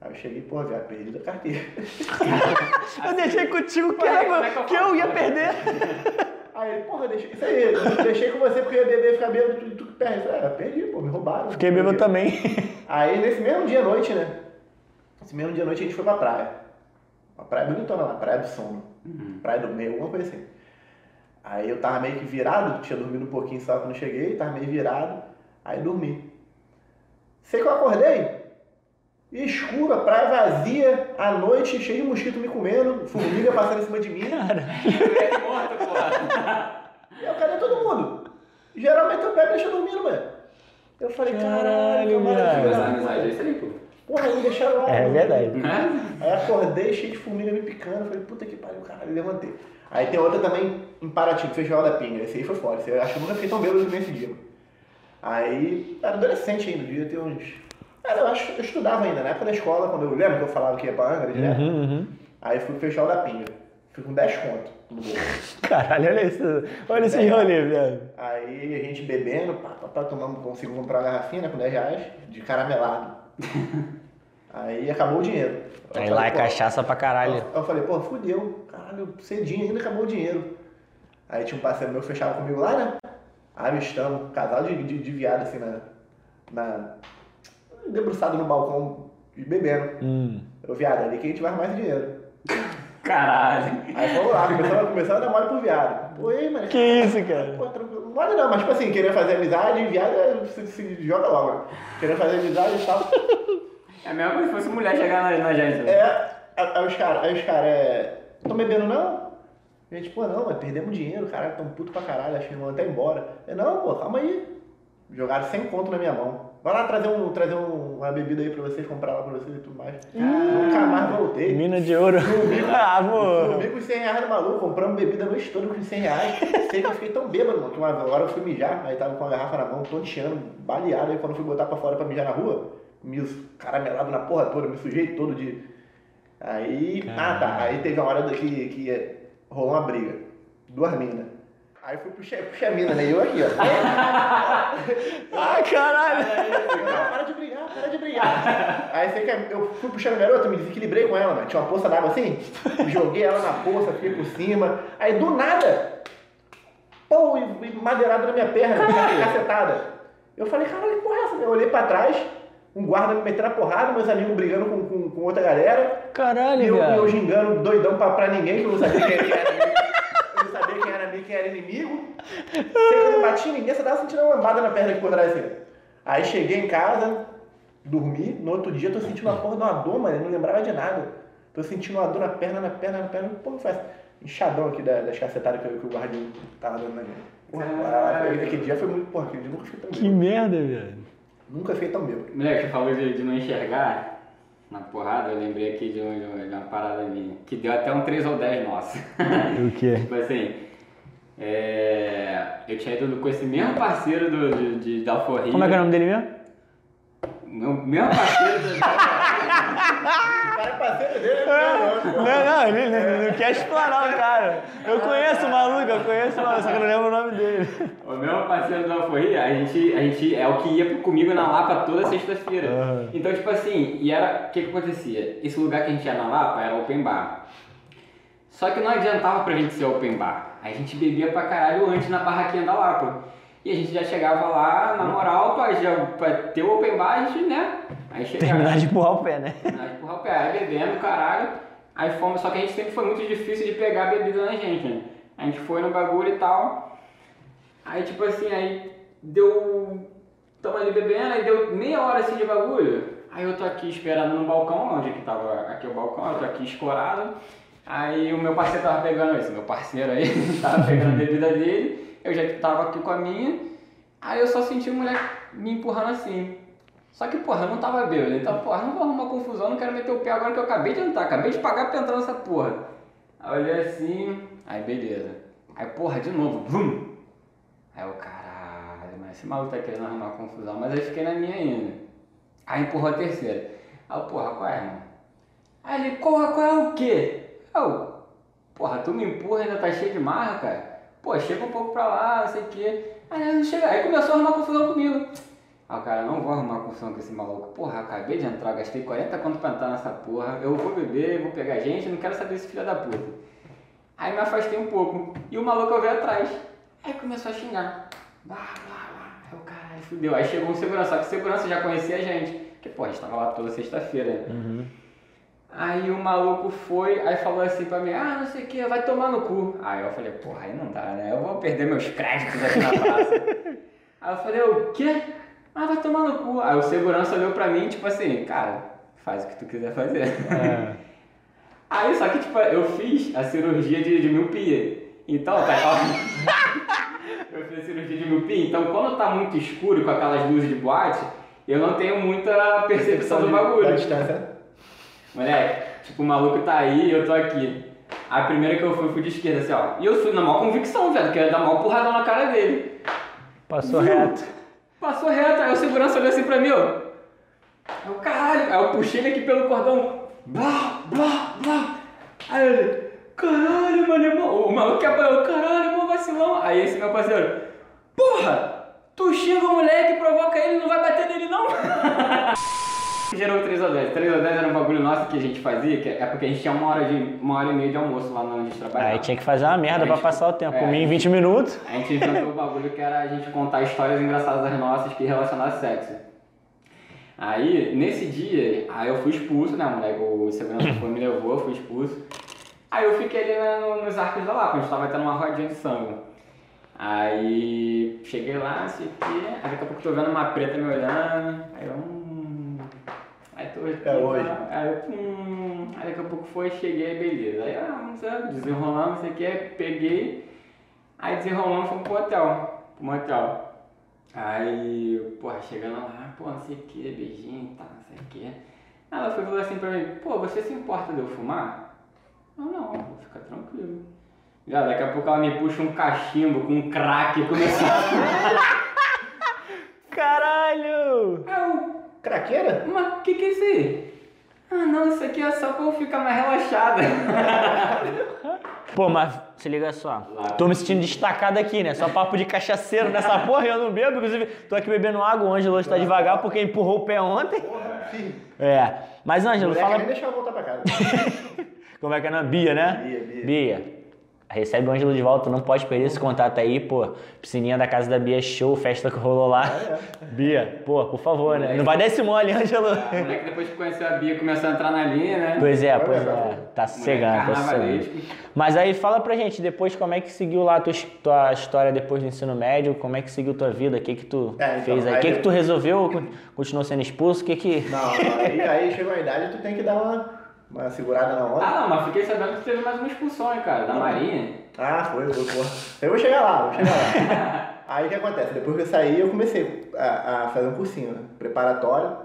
Aí eu cheguei, pô, viado, perdi a carteira. Eu deixei contigo que, era- é que eu que eu ia perder. Aí ele, porra, deixei. Isso aí, eu deixei com você porque eu ia beber e ficar bêbado, tu, tu que perde. Eu falei, ah, perdi, pô, me roubaram. Fiquei bêbado também. Aí nesse mesmo dia à noite, né? Esse mesmo dia à noite a gente foi pra praia. Uma praia bonitona lá, Praia do Sono. Uhum. Praia do Meio, alguma coisa assim. Aí eu tava meio que virado, tinha dormido um pouquinho só quando cheguei, tava meio virado, aí dormi. Sei que eu acordei, escuro, a praia vazia, à noite, cheio de mosquito me comendo, formiga passando em cima de mim. Moleque morto, porra. E eu, cadê todo mundo? Geralmente eu pego e deixo dormindo, mano. Eu falei, Caralho, viado. Mas a amizade é isso aí, pô. Porra, me deixaram lá. É mano. verdade. Aí acordei cheio de formiga me picando. Falei, puta que pariu, caralho, levantei. Aí tem outra também em Paraty, no Festival da Pinga. Esse aí foi foda. Esse, eu acho que eu nunca fiquei tão bêbado nesse dia. Aí, era adolescente ainda, devia ter uns. Era, eu acho eu estudava ainda, na época da escola, quando eu lembro que eu falava que ia pra Angra direto. Uhum, uhum. Aí fui pro Festival da Pinga. Fui com 10 conto no bolso. Caralho, olha isso. Olha esse rolê, viado. Aí a gente bebendo, pá, pá, pá, tomando, consigo comprar uma garrafinha né, com 10 reais de caramelado. Aí acabou o dinheiro. Eu Aí falei, lá é cachaça pra caralho. Aí eu falei, pô, fudeu, caralho, cedinho ainda acabou o dinheiro. Aí tinha um parceiro meu que fechava comigo lá, né? Avistamos, um casal de, de, de viado assim na, na. Debruçado no balcão e bebendo. Hum. Eu, viado, é ali que a gente vai arrumar esse dinheiro. Caralho. Aí fomos lá, começamos, começamos a dar mole pro viado. Pô, ei, mano. Que isso, cara? Pô, tranquilo. Mole não, mas tipo assim, querer fazer amizade, viado é- se, se joga logo, né? Querer fazer amizade e tal. É a mesma coisa se fosse mulher chegar na, na gente. né? É, aí os caras, aí os caras, é. Tão bebendo não? A gente, pô, não, mas perdemos dinheiro, caralho, tão puto pra caralho, acho que vão até embora. Eu, não, pô, calma aí. Jogaram 100 conto na minha mão. Vai lá trazer, um, trazer um- uma bebida aí pra vocês, comprar lá pra vocês e tudo mais. Nunca mais voltei. Mina de ouro. ah, amor. Dormi com 100 reais no maluco, compramos bebida no estouro com 100 reais. Sei que eu fiquei tão bêbado, mano, que uma hora eu fui mijar, aí tava com a garrafa na mão, tonteando, baleado. Aí quando eu fui botar pra fora pra mijar na rua, me caramelado na porra toda, me sujei todo de. Aí. Ah tá. Aí teve uma hora que, que rolou uma briga. Duas minas. Aí fui puxar, puxar a mina, né? E eu aqui, ó. Ah, caralho. Não, para de brigar, para de brigar. Aí você quer, eu fui puxando a garota, me desequilibrei com ela, mano. Tinha uma poça d'água assim, joguei ela na poça, fiquei por cima. Aí do nada, pô, e, madeirado na minha perna, cacetada. Eu falei, caralho, que porra é essa? Eu olhei pra trás, um guarda me metendo a porrada, meus amigos brigando com, com, com outra galera. Caralho, E eu, eu gingando doidão pra, pra ninguém, que eu não sabia quem era amigo. Eu não sabia quem era inimigo. Sei que eu não bati em ninguém, você tava sentindo uma lambada na perna aqui por trás assim. Aí cheguei em casa, dormi, no outro dia tô sentindo uma porra de uma dor, mano, eu não lembrava de nada. Tô sentindo uma dor na perna, na perna, na perna. Porra, faz inchadão aqui da- das cacetadas que, que o guardinho tava dando na. Porra, Caralho. aquele dia foi muito, porra, aquele dia eu nunca fiquei tão Que merda, viado. Nunca fiquei tão bêbado. Moleque, você falou de, de não enxergar na porrada, eu lembrei aqui de, um- de uma- de uma parada minha. Que deu até um 3 ou 10 nossa. O quê? tipo assim, é, eu tinha ido com esse mesmo parceiro do, de, de, da Alforria. Como é que é o nome dele mesmo? Meu mesmo parceiro do, O cara é parceiro dele, né? Não, não, ele ele não quer explanar o cara. Eu conheço o maluco, eu conheço o maluco, só que eu não lembro o nome dele. O meu parceiro da Alforria, a gente, a gente é o que ia comigo na Lapa toda sexta-feira. Aham. Então, tipo assim, e era. O que que acontecia? Esse lugar que a gente ia na Lapa era open bar. Só que não adiantava pra gente ser open bar. A gente bebia pra caralho antes na barraquinha da Lapa. E a gente já chegava lá, na moral, pra, já, pra ter o open bar, a gente, né? Aí chegava. Terminar de empurrar o pé, né? Nós empurrar o pé, aí bebendo, caralho. Aí fomos, só que a gente sempre foi muito difícil de pegar a bebida na gente, né? A gente foi no bagulho e tal. Aí tipo assim, aí deu. Tamo ali bebendo, aí deu meia hora assim de bagulho. Aí eu tô aqui esperando no balcão, onde que tava aqui o balcão, eu tô aqui escorado. Aí o meu parceiro tava pegando esse, meu parceiro aí, tava pegando a bebida dele, eu já tava aqui com a minha. Aí eu só senti o moleque me empurrando assim. Só que, porra, eu não tava bêbado. Então, porra, não vou arrumar confusão, não quero meter o pé agora que eu acabei de entrar, acabei de pagar pra entrar nessa porra. Aí eu olhei assim, aí beleza. Aí, porra, de novo, vum! Aí eu, caralho, mas esse maluco tá querendo arrumar confusão, mas aí fiquei na minha ainda. Aí empurrou a terceira. Aí porra, qual é, irmão? Aí ele, qual, qual é o quê? Eu, porra, tu me empurra ainda tá cheio de marra, cara. Pô, chega um pouco pra lá, não sei o quê. Aí não chega, aí começou a arrumar confusão comigo. O cara, não vou arrumar confusão com esse maluco. Porra, acabei de entrar, gastei 40 conto pra entrar nessa porra. Eu vou beber, vou pegar gente, não quero saber desse filho da puta. Aí me afastei um pouco. E o maluco veio atrás. Aí começou a xingar. Blá, blá, blá. Aí o caralho, fudeu. Aí chegou um segurança, só que o segurança já conhecia a gente. Porque, pô, a gente tava lá toda sexta-feira. né? Aí o maluco foi, aí falou assim pra mim, ah, não sei o que, vai tomar no cu. Aí eu falei, porra, aí não dá, né? Eu vou perder meus créditos aqui na praça. aí eu falei, o quê? Ah, vai tomar no cu. Aí o segurança olhou pra mim, tipo assim, cara, faz o que tu quiser fazer. É. Aí, só que, tipo, eu fiz a cirurgia de, de miopia. Então, tá, eu fiz cirurgia de miopia, então quando tá muito escuro com aquelas luzes de boate, eu não tenho muita percepção do Da bagulho. distância. Moleque, tipo, o maluco tá aí e eu tô aqui. A primeira que eu fui, fui de esquerda, assim, ó. E eu fui na maior convicção, velho, que eu ia dar maior porradão na cara dele. Passou Viu? reto. Passou reto, aí o segurança olhou assim pra mim, ó. Aí o caralho, aí eu puxei ele aqui pelo cordão. Blá, blá, blá. Aí ele, caralho, mano, irmão. O maluco que apanhou, caralho, irmão, vacilão. Aí esse meu parceiro, porra, tu xinga o moleque, provoca ele, não vai bater nele não. Gerou 3 ou 10. 3 ou 10 era um bagulho nosso que a gente fazia, que é porque a gente tinha uma hora, de, uma hora e meia de almoço lá onde a gente trabalhava. Aí tinha que fazer uma merda pra passar o tempo. É. Comi em 20 minutos. A gente inventou o bagulho que era a gente contar histórias engraçadas nossas que relacionavam sexo. Aí, nesse dia, aí eu fui expulso, né, moleque? O segurança foi, me levou, eu fui expulso. Aí eu fiquei ali né, no- nos arcos da Lapa, a gente tava tendo uma rodinha de sangue. Aí cheguei lá, não sei o quê, aí daqui a pouco tô vendo uma preta me olhando, aí eu. Aqui, É hoje. Aí eu. Hum, aí daqui a pouco foi, cheguei, beleza. Aí ah, não sei, desenrolando, não sei o quê, peguei. Aí desenrolando, fomos pro hotel, pro motel. Aí, porra, chegando lá, pô, não sei o que, beijinho e tal, não sei o que. Ela foi e falou assim pra mim, pô, você se importa de eu fumar? Eu não, fica tranquilo. Já, daqui a pouco ela me puxa um cachimbo com um crack e Caralho! a. Eu, Craqueira? mas o que que é isso aí? Ah não, isso aqui é só pra eu ficar mais relaxada. Pô, mas se liga só. Tô me sentindo destacado aqui, né? Só papo de cachaceiro nessa porra, eu não bebo. Inclusive, tô aqui bebendo água, o Ângelo hoje tá devagar porque empurrou o pé ontem. Porra, filho. É. Mas, Ângelo, fala. nem deixava voltar pra casa. Como é que é na Bia, né? Bia, Bia. Recebe o Ângelo de volta, não pode perder esse contato aí, pô. Piscininha da casa da Bia, show, festa que rolou lá. Bia, pô, por favor, né? Não vai dar esse mole, Ângelo. O moleque depois que conheceu a Bia começou a entrar na linha, né? Pois é, pois é. Tá sossegando, tá sossegando. Mas aí fala pra gente, depois como é que seguiu lá a tua, tua história depois do ensino médio, como é que seguiu tua vida, o que que tu É, então, fez aí, o que que tu resolveu, Con- continuou sendo expulso, o que que... Não, aí, aí chega uma idade tu tem que dar uma, uma segurada na onda. Ah não, mas fiquei sabendo que teve mais uma expulsão, hein, cara, da Marinha. Ah, foi, foi, porra. Eu vou chegar lá, vou chegar lá. Aí o que acontece? Depois que eu saí, eu comecei a, a fazer um cursinho, né? Preparatório.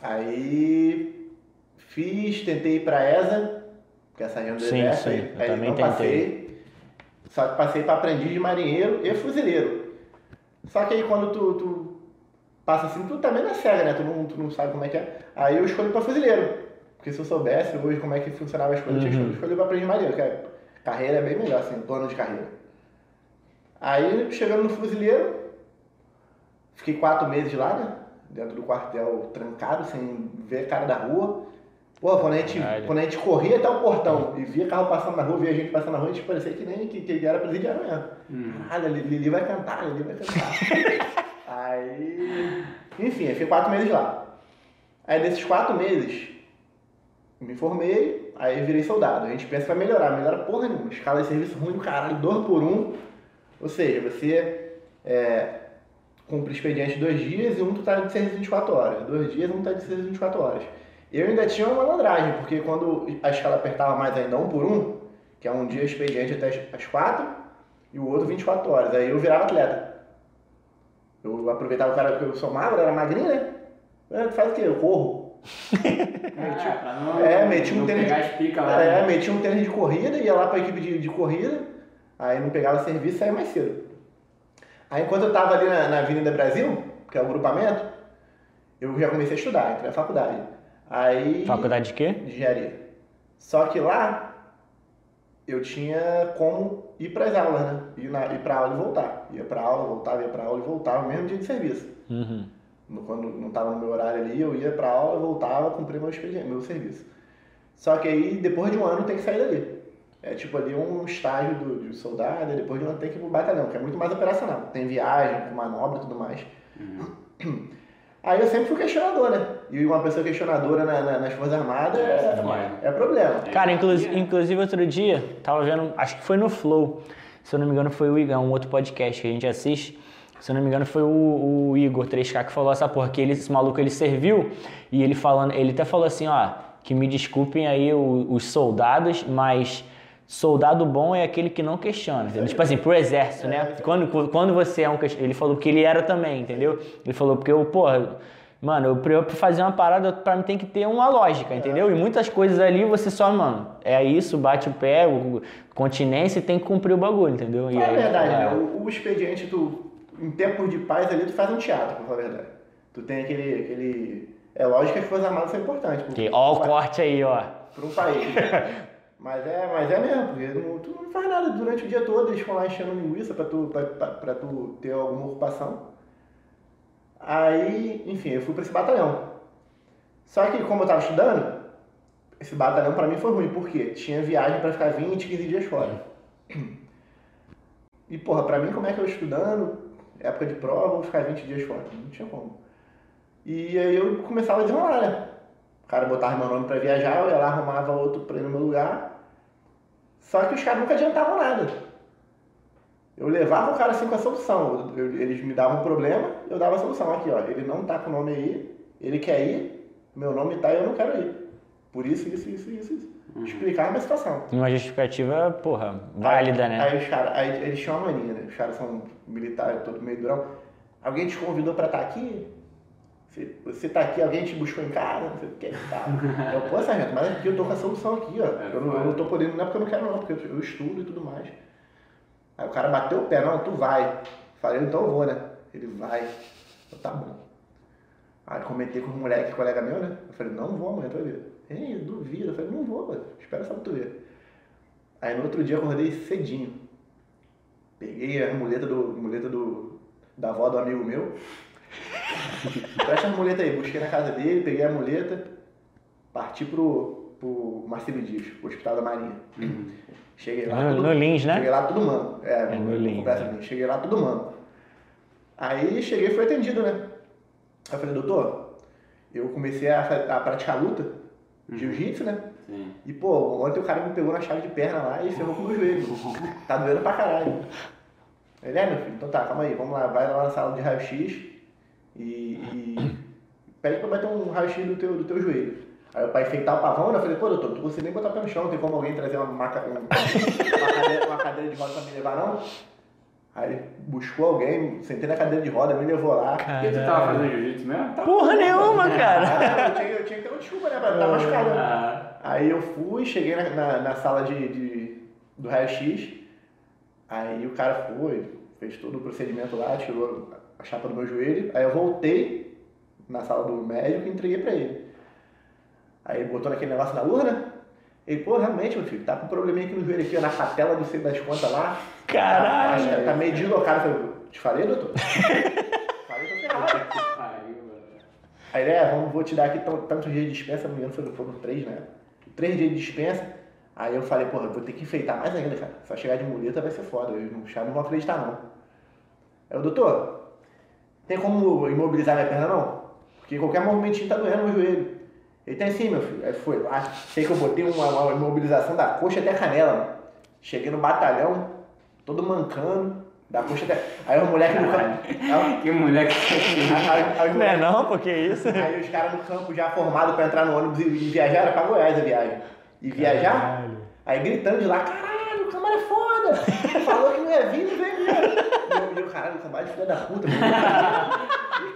Aí fiz, tentei ir pra ESA, que é a sargento do Sim, exército. sim, aí, eu aí também não tentei. passei. Só que passei pra aprendiz de marinheiro e fuzileiro. Só que aí quando tu, tu passa assim, tu também não é cega, né? Tu não, tu não sabe como é que é. Aí eu escolhi pra fuzileiro. Porque se eu soubesse hoje como é que funcionava as coisas, eu tinha Uhum. escolhido pra aprendiz de marinheiro, que é, carreira é bem melhor, assim, plano de carreira. Aí, chegando no fuzileiro, fiquei quatro meses lá, né? Dentro do quartel, trancado, sem ver a cara da rua. Pô, quando a gente, Caralho. quando a gente corria até o portão e via carro passando na rua, via gente passando na rua, a gente parecia que nem que, que ele era presidiário mesmo. Hum. Caralho, Lili vai cantar, Lili vai cantar. Aí, enfim, eu fiquei quatro meses lá. Aí desses quatro meses, me formei, aí virei soldado. A gente pensa que vai melhorar, melhora porra nenhuma. Escala de serviço ruim caralho, dois por um. Ou seja, você é, cumpre expediente dois dias e um tu tá de serviço 24 horas. Dois dias, um tá de serviço 24 horas. Eu ainda tinha uma malandragem, porque quando a escala apertava mais ainda um por um, que é um dia expediente até as- quatro, e o outro 24 horas. Aí eu virava atleta. Eu aproveitava o cara que eu sou magro, era magrinho, né? Tu faz o quê? Eu corro. Ah, pra não, É, meti um não tênis pegar de- lá. É, né? meti um tênis de corrida, ia lá pra equipe de, de corrida, aí não pegava serviço e saía mais cedo. Aí enquanto eu tava ali na, na Avenida Brasil, que é o grupamento, eu já comecei a estudar, entrei na faculdade. Aí. Faculdade de quê? de engenharia. Só que lá eu tinha como ir para as aulas, né? Ir, na, ir para aula e voltar. Ia para aula, voltava, ia para aula e voltava, mesmo dia de serviço. Uhum. Quando não estava no meu horário ali, eu ia para aula, voltava, cumpria meu expediente, meu serviço. Só que aí, depois de um ano, tem que sair dali. É tipo ali um estágio do, de soldado, e depois de um ano tem que ir pro batalhão, que é muito mais operacional. Tem viagem, manobra e tudo mais. Aí eu sempre fui questionador, né? E uma pessoa questionadora na- na- nas Forças Armadas é, É, é problema. Cara, inclu inclusive outro dia, tava vendo, acho que foi no Flow, se eu não me engano foi o Igor, um outro podcast que a gente assiste, se eu não me engano foi o, o Igor 3K que falou essa porra, que ele, esse maluco ele serviu e ele falando, ele até falou assim, ó, que me desculpem aí o- os soldados, mas Soldado bom é aquele que não questiona, entendeu? Tipo assim, pro exército, né? Quando, quando você é um Ele falou que ele era também, entendeu? Ele falou, porque eu, porra, mano, eu, pra fazer uma parada, pra mim tem que ter uma lógica, entendeu? E muitas coisas ali você só, mano, é isso, bate o pé, o, continência e tem que cumprir o bagulho, entendeu? E É aí, verdade, é. né? O, o expediente, tu, em tempos de paz ali, tu faz um teatro, pra falar a verdade. Tu tem aquele. aquele... É lógico que as Forças Armadas são importantes. Que, ó o corte aí, ó. para um país. mas, é, mas é mesmo, porque não- tu não faz nada durante o dia todo, eles ficam lá enchendo linguiça pra tu, pra, pra, pra tu ter alguma ocupação. Aí, enfim, eu fui pra esse batalhão. Só que como eu tava estudando, esse batalhão pra mim foi ruim, porque tinha viagem pra ficar 20, 15 dias fora. E porra, pra mim como é que eu estudando, época de prova, vou ficar 20 dias fora? Não tinha como. E aí eu começava a desenrolar, né? O cara botava meu nome pra viajar, eu ia lá, arrumava outro pra ir no meu lugar. Só que os caras nunca adiantavam nada. Eu levava o cara assim com a solução. Eu- eles me davam um problema, eu dava a solução. Aqui, ó, ele não tá com o nome aí, ele quer ir, meu nome tá e eu não quero ir. Por isso, isso, isso, isso, isso. Explicar a minha situação. Uma justificativa, porra, válida, aí, né? Aí os caras, aí eles tinham uma mania, né? Os caras são militares, todo meio durão. Alguém te convidou pra estar aqui? Você, você tá aqui, alguém te buscou em casa? Não sei o que, tá. Eu, pô, sargento, mas aqui eu tô com a solução aqui, ó. eu, não, eu não tô podendo, não é porque eu não quero não, porque eu, eu estudo e tudo mais. Aí o cara bateu o pé, não, tu vai. Falei, então eu vou, né? Ele vai. Eu, tá bom. Aí comentei com um moleque, colega meu, né? Eu falei, não vou amanhã, vai ver. Ei, duvido. Eu falei, não vou, espera só pra tu ver. Aí no outro dia eu acordei cedinho. Peguei a muleta do. muleta do. da avó do amigo meu. Presta a muleta aí, busquei na casa dele, peguei a muleta, parti pro, pro Marcelo Dias, pro Hospital da Marinha. Cheguei lá. No, tudo- no Lins, né? Cheguei lá tudo manco. É, É, no Lins, é. Lins. Cheguei lá tudo manco. Aí cheguei e fui atendido, né? Aí eu falei, doutor, eu comecei a, a praticar luta, jiu-jitsu, né? Sim. E, pô, ontem o cara me pegou na chave de perna lá e ferrou com o meu joelho. Tá doendo pra caralho. Ele é, meu filho, então tá, calma aí, vamos lá, vai lá na sala de raio-x e, e pede pra bater um raio-x do teu, do teu joelho. Aí o pai enfeitar o pavão, né? Eu falei, pô, doutor, não consigo nem botar o pé no chão, não tem como alguém trazer uma, maca, um- uma, cadeira, uma cadeira de roda pra me levar, não? Aí ele buscou alguém, sentei na cadeira de roda, me levou lá. Por que tu tava fazendo jiu-jitsu mesmo? Tá. Porra nenhuma, cara. Ah, eu, tinha, eu tinha que ter uma desculpa, né? Pra estar machucado. né? Ah, Aí eu fui, cheguei na, na, na sala de, de- do raio-x, aí o cara foi, fez todo o procedimento lá, tirou a chapa do meu joelho, aí eu voltei na sala do médico e entreguei pra ele. Aí ele botou naquele negócio na urna, ele, pô, realmente, meu filho, tá com um probleminha aqui no joelho, aqui, ó, na patela do sei das contas lá. Caralho. Tá, tá meio deslocado. Eu falei, te falei, doutor? falei, tô ferrado. Aí é, vamos, vou te dar aqui tantos dias de dispensa, não me engano, foram, foram três, né? Três dias de dispensa. Aí eu falei, porra, eu vou ter que enfeitar mais ainda, cara. Só chegar de muleta vai ser foda, eu não, não vão acreditar, não. Aí o doutor, tem como imobilizar minha perna, não? Porque qualquer movimentinho tá doendo no joelho. Ele tem sim, meu filho. Aí foi lá, sei que eu botei uma, uma imobilização da coxa até a canela, mano. Cheguei no batalhão, todo mancando, da coxa até... Aí o moleque no campo... Aí, Que moleque. aí, aí, o Não é não, porque isso. Aí os caras no campo já formados pra entrar no ônibus e, e viajar, era pra Goiás a viagem. E viajar, Caralho. aí gritando de lá, caralho, o câmara é foda! Falou que não ia vir, não veio mesmo. E eu, caralho, o câmara é filho da puta, mano.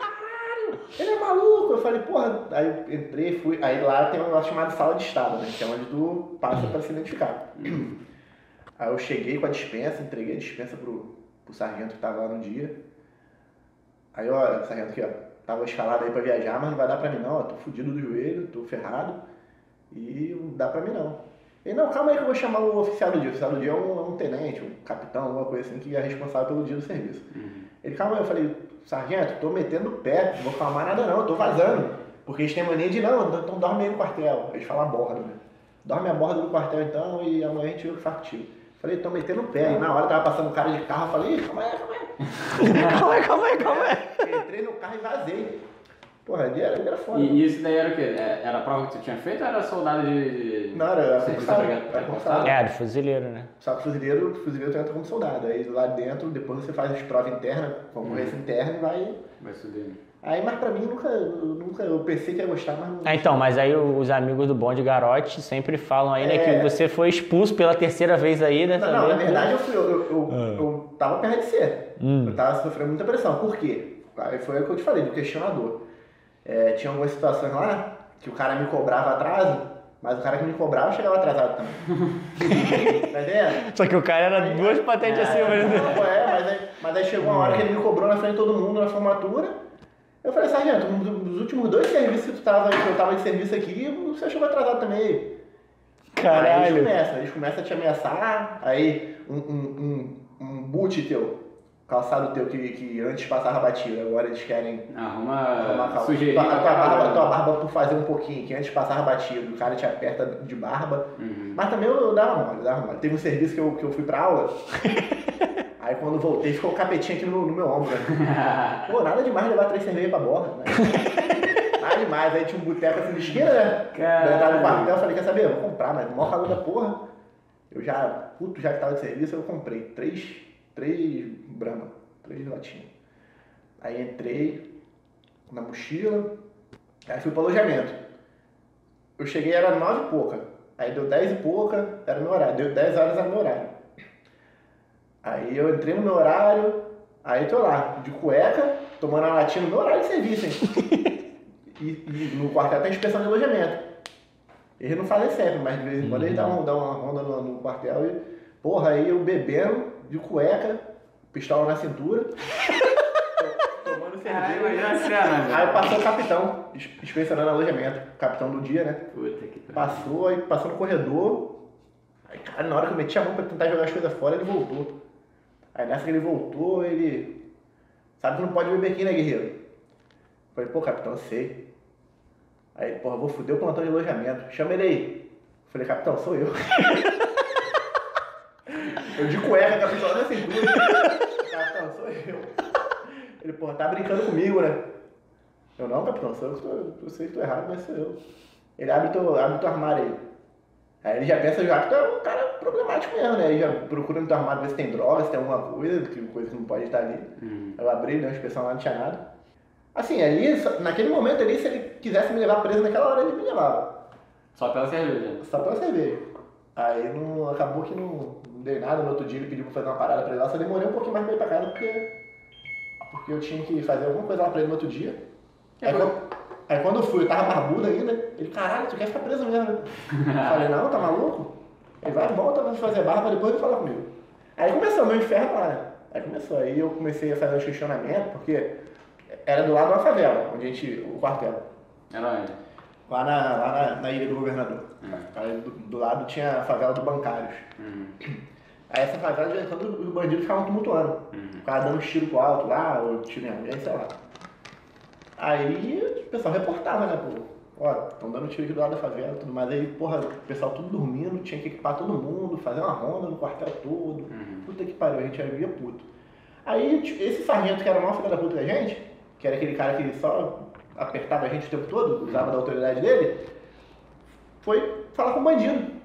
Ele é maluco. Eu falei, porra, aí eu entrei, fui. Aí lá tem um negócio chamado sala de estado, né? Que é onde tu passa pra se identificar. Aí eu cheguei com a dispensa, entreguei a dispensa pro, pro sargento que tava lá no dia. Aí, ó, sargento aqui, ó, tava escalado aí pra viajar, mas não vai dar pra mim não, ó, tô fudido do joelho, tô ferrado e não dá pra mim não. Ele, não, calma aí que eu vou chamar o oficial do dia. O oficial do dia é um, é um tenente, um capitão, alguma coisa assim, que é responsável pelo dia do serviço. Ele, calma eu falei, sargento, tô metendo o pé, não vou calmar nada não, eu tô vazando. Porque eles têm mania de, não, então dorme aí no quartel. Eles falam a borda, né? Dorme a borda do quartel então e amanhã a gente vê o que faz contigo. Falei, tô metendo o pé. E na hora tava passando um cara de carro, eu falei, "Ih, calma aí, calma aí. calma aí, calma aí, calma aí. Entrei no carro e vazei. Porra, ele era, ele era foda. E isso daí era o quê? É- Era a prova que tu tinha feito ou era soldado de. de- Não, era concursado, obrigatório? era concursado. É, do fuzileiro, né? Só que fuzileiro, fuzileiro tu entra como soldado. Aí lá dentro, depois você faz as provas internas, concorrência interna e vai. Vai subir. Aí, mas pra mim, nunca, nunca eu pensei que ia gostar, mas não Ah, então, mas aí os amigos do bonde Garote sempre falam aí, né, É. que você foi expulso pela terceira vez aí, dessa Não, não, na verdade eu fui, eu, eu, eu, Ah. eu tava perto de ser. Hum. Eu tava sofrendo muita pressão. Por quê? Aí foi o que eu te falei, do questionador. É, tinha algumas situações lá que o cara me cobrava atraso, mas o cara que me cobrava chegava atrasado também. tá entendendo? Só que o cara era duas patentes acima, né? Não, é, mas aí, mas aí chegou uma hora que ele me cobrou na frente de todo mundo na formatura. Eu falei, sargento, nos últimos dois serviços que tu tava, que eu tava de serviço aqui, você chegou atrasado também. Aí eles Caralho. começam, eles começam a te ameaçar, aí um, um, um, um boot teu, calçado teu que, que antes passava batido, agora eles querem Arruma arrumar calça. sugerir Tua, pra tua, barba, tua barba por fazer um pouquinho, que antes passava batido, o cara te aperta de barba. Uhum. Mas também eu, eu dava mole, eu dava mole. Teve um serviço que eu, que eu fui pra aula, aí quando voltei ficou o capetinho aqui no, no meu ombro. Né? Pô, nada demais levar três cervejas pra borda, né? Nada demais, aí tinha um boteco assim de esquina, né? Caralho. No quartel, eu falei, quer saber? Eu vou comprar, mas maior calor da porra. Eu já, puto, já que tava de serviço, eu comprei três, três Brahma, três latinhas. Aí entrei na mochila, aí fui pro alojamento. Eu cheguei, era nove e pouca. Aí deu dez e pouca, era meu horário. Deu dez horas, era meu horário. Aí eu entrei no meu horário, aí tô lá, de cueca, tomando a latinha no meu horário de serviço, hein? e, e no quartel tem inspeção de alojamento. Eles não fazem sempre, mas de vez em quando eles dão, dão uma ronda no, no quartel e, porra, aí eu bebendo, de cueca, pistola na cintura, to- tomando cerveja. imagina a cena, Aí velho. passou o capitão, ins- inspecionando o alojamento, capitão do dia, né? Puta que. Passou, aí passou no corredor. Aí, cara, na hora que eu meti a mão pra tentar jogar as coisas fora, ele voltou. Aí nessa que ele voltou, ele. Sabe que não pode beber aqui, né, guerreiro? Falei, pô, capitão, eu sei. Aí, porra, vou foder o plantão de alojamento. Chama ele aí. Falei, capitão, sou eu. eu de cueca, capitão, na cintura. capitão, sou eu. Ele, porra, tá brincando comigo, né? Eu, não, capitão, sou eu que tô, eu sei que tô errado, mas sou eu. Ele abre teu, abre teu armário aí. Aí ele já pensa já que tu é um cara problemático mesmo, né? Aí já procura no teu armário ver se tem droga, se tem alguma coisa, que coisa que não pode estar ali. Uhum. Eu abri, dei uma inspeção lá, não tinha nada. Assim, ali, naquele momento ali, se ele quisesse me levar preso naquela hora, ele me levava. Só pela cerveja. Só pela cerveja. Aí não, acabou que não, não dei nada. No outro dia ele pediu pra fazer uma parada pra ele lá, só demorei um pouquinho mais pra ir pra casa porque, porque eu tinha que fazer alguma coisa lá pra ele no outro dia. Aí, quando, aí quando eu fui, eu tava barbudo ainda, ele, caralho, tu quer ficar preso mesmo? Eu falei, não, tá maluco? Ele vai, volta, vai fazer barba, depois ele fala comigo. Aí começou o meu inferno lá, né? Aí começou, aí eu comecei a fazer uns questionamentos, porque era do lado de uma favela, onde a gente, o quartel. Era onde? Lá na, lá na, na ilha do governador. Uhum. Aí do, do lado tinha a favela do Bancários. Uhum. Aí essa favela, de vez em quando, os bandidos ficavam tumultuando. Uhum. Ficavam dando uns tiro pro alto lá, ou tiro em alguém, sei lá. Aí o pessoal reportava, né, pô. Ó, estão dando tiro aqui do lado da favela e tudo mais. Aí, porra, o pessoal tudo dormindo, tinha que equipar todo mundo, fazer uma ronda no quartel todo. Uhum. Puta que pariu, a gente já via puto. Aí t- esse sargento que era o maior filho da puta da gente, que era aquele cara que só apertava a gente o tempo todo, usava da autoridade dele, foi falar com o bandido.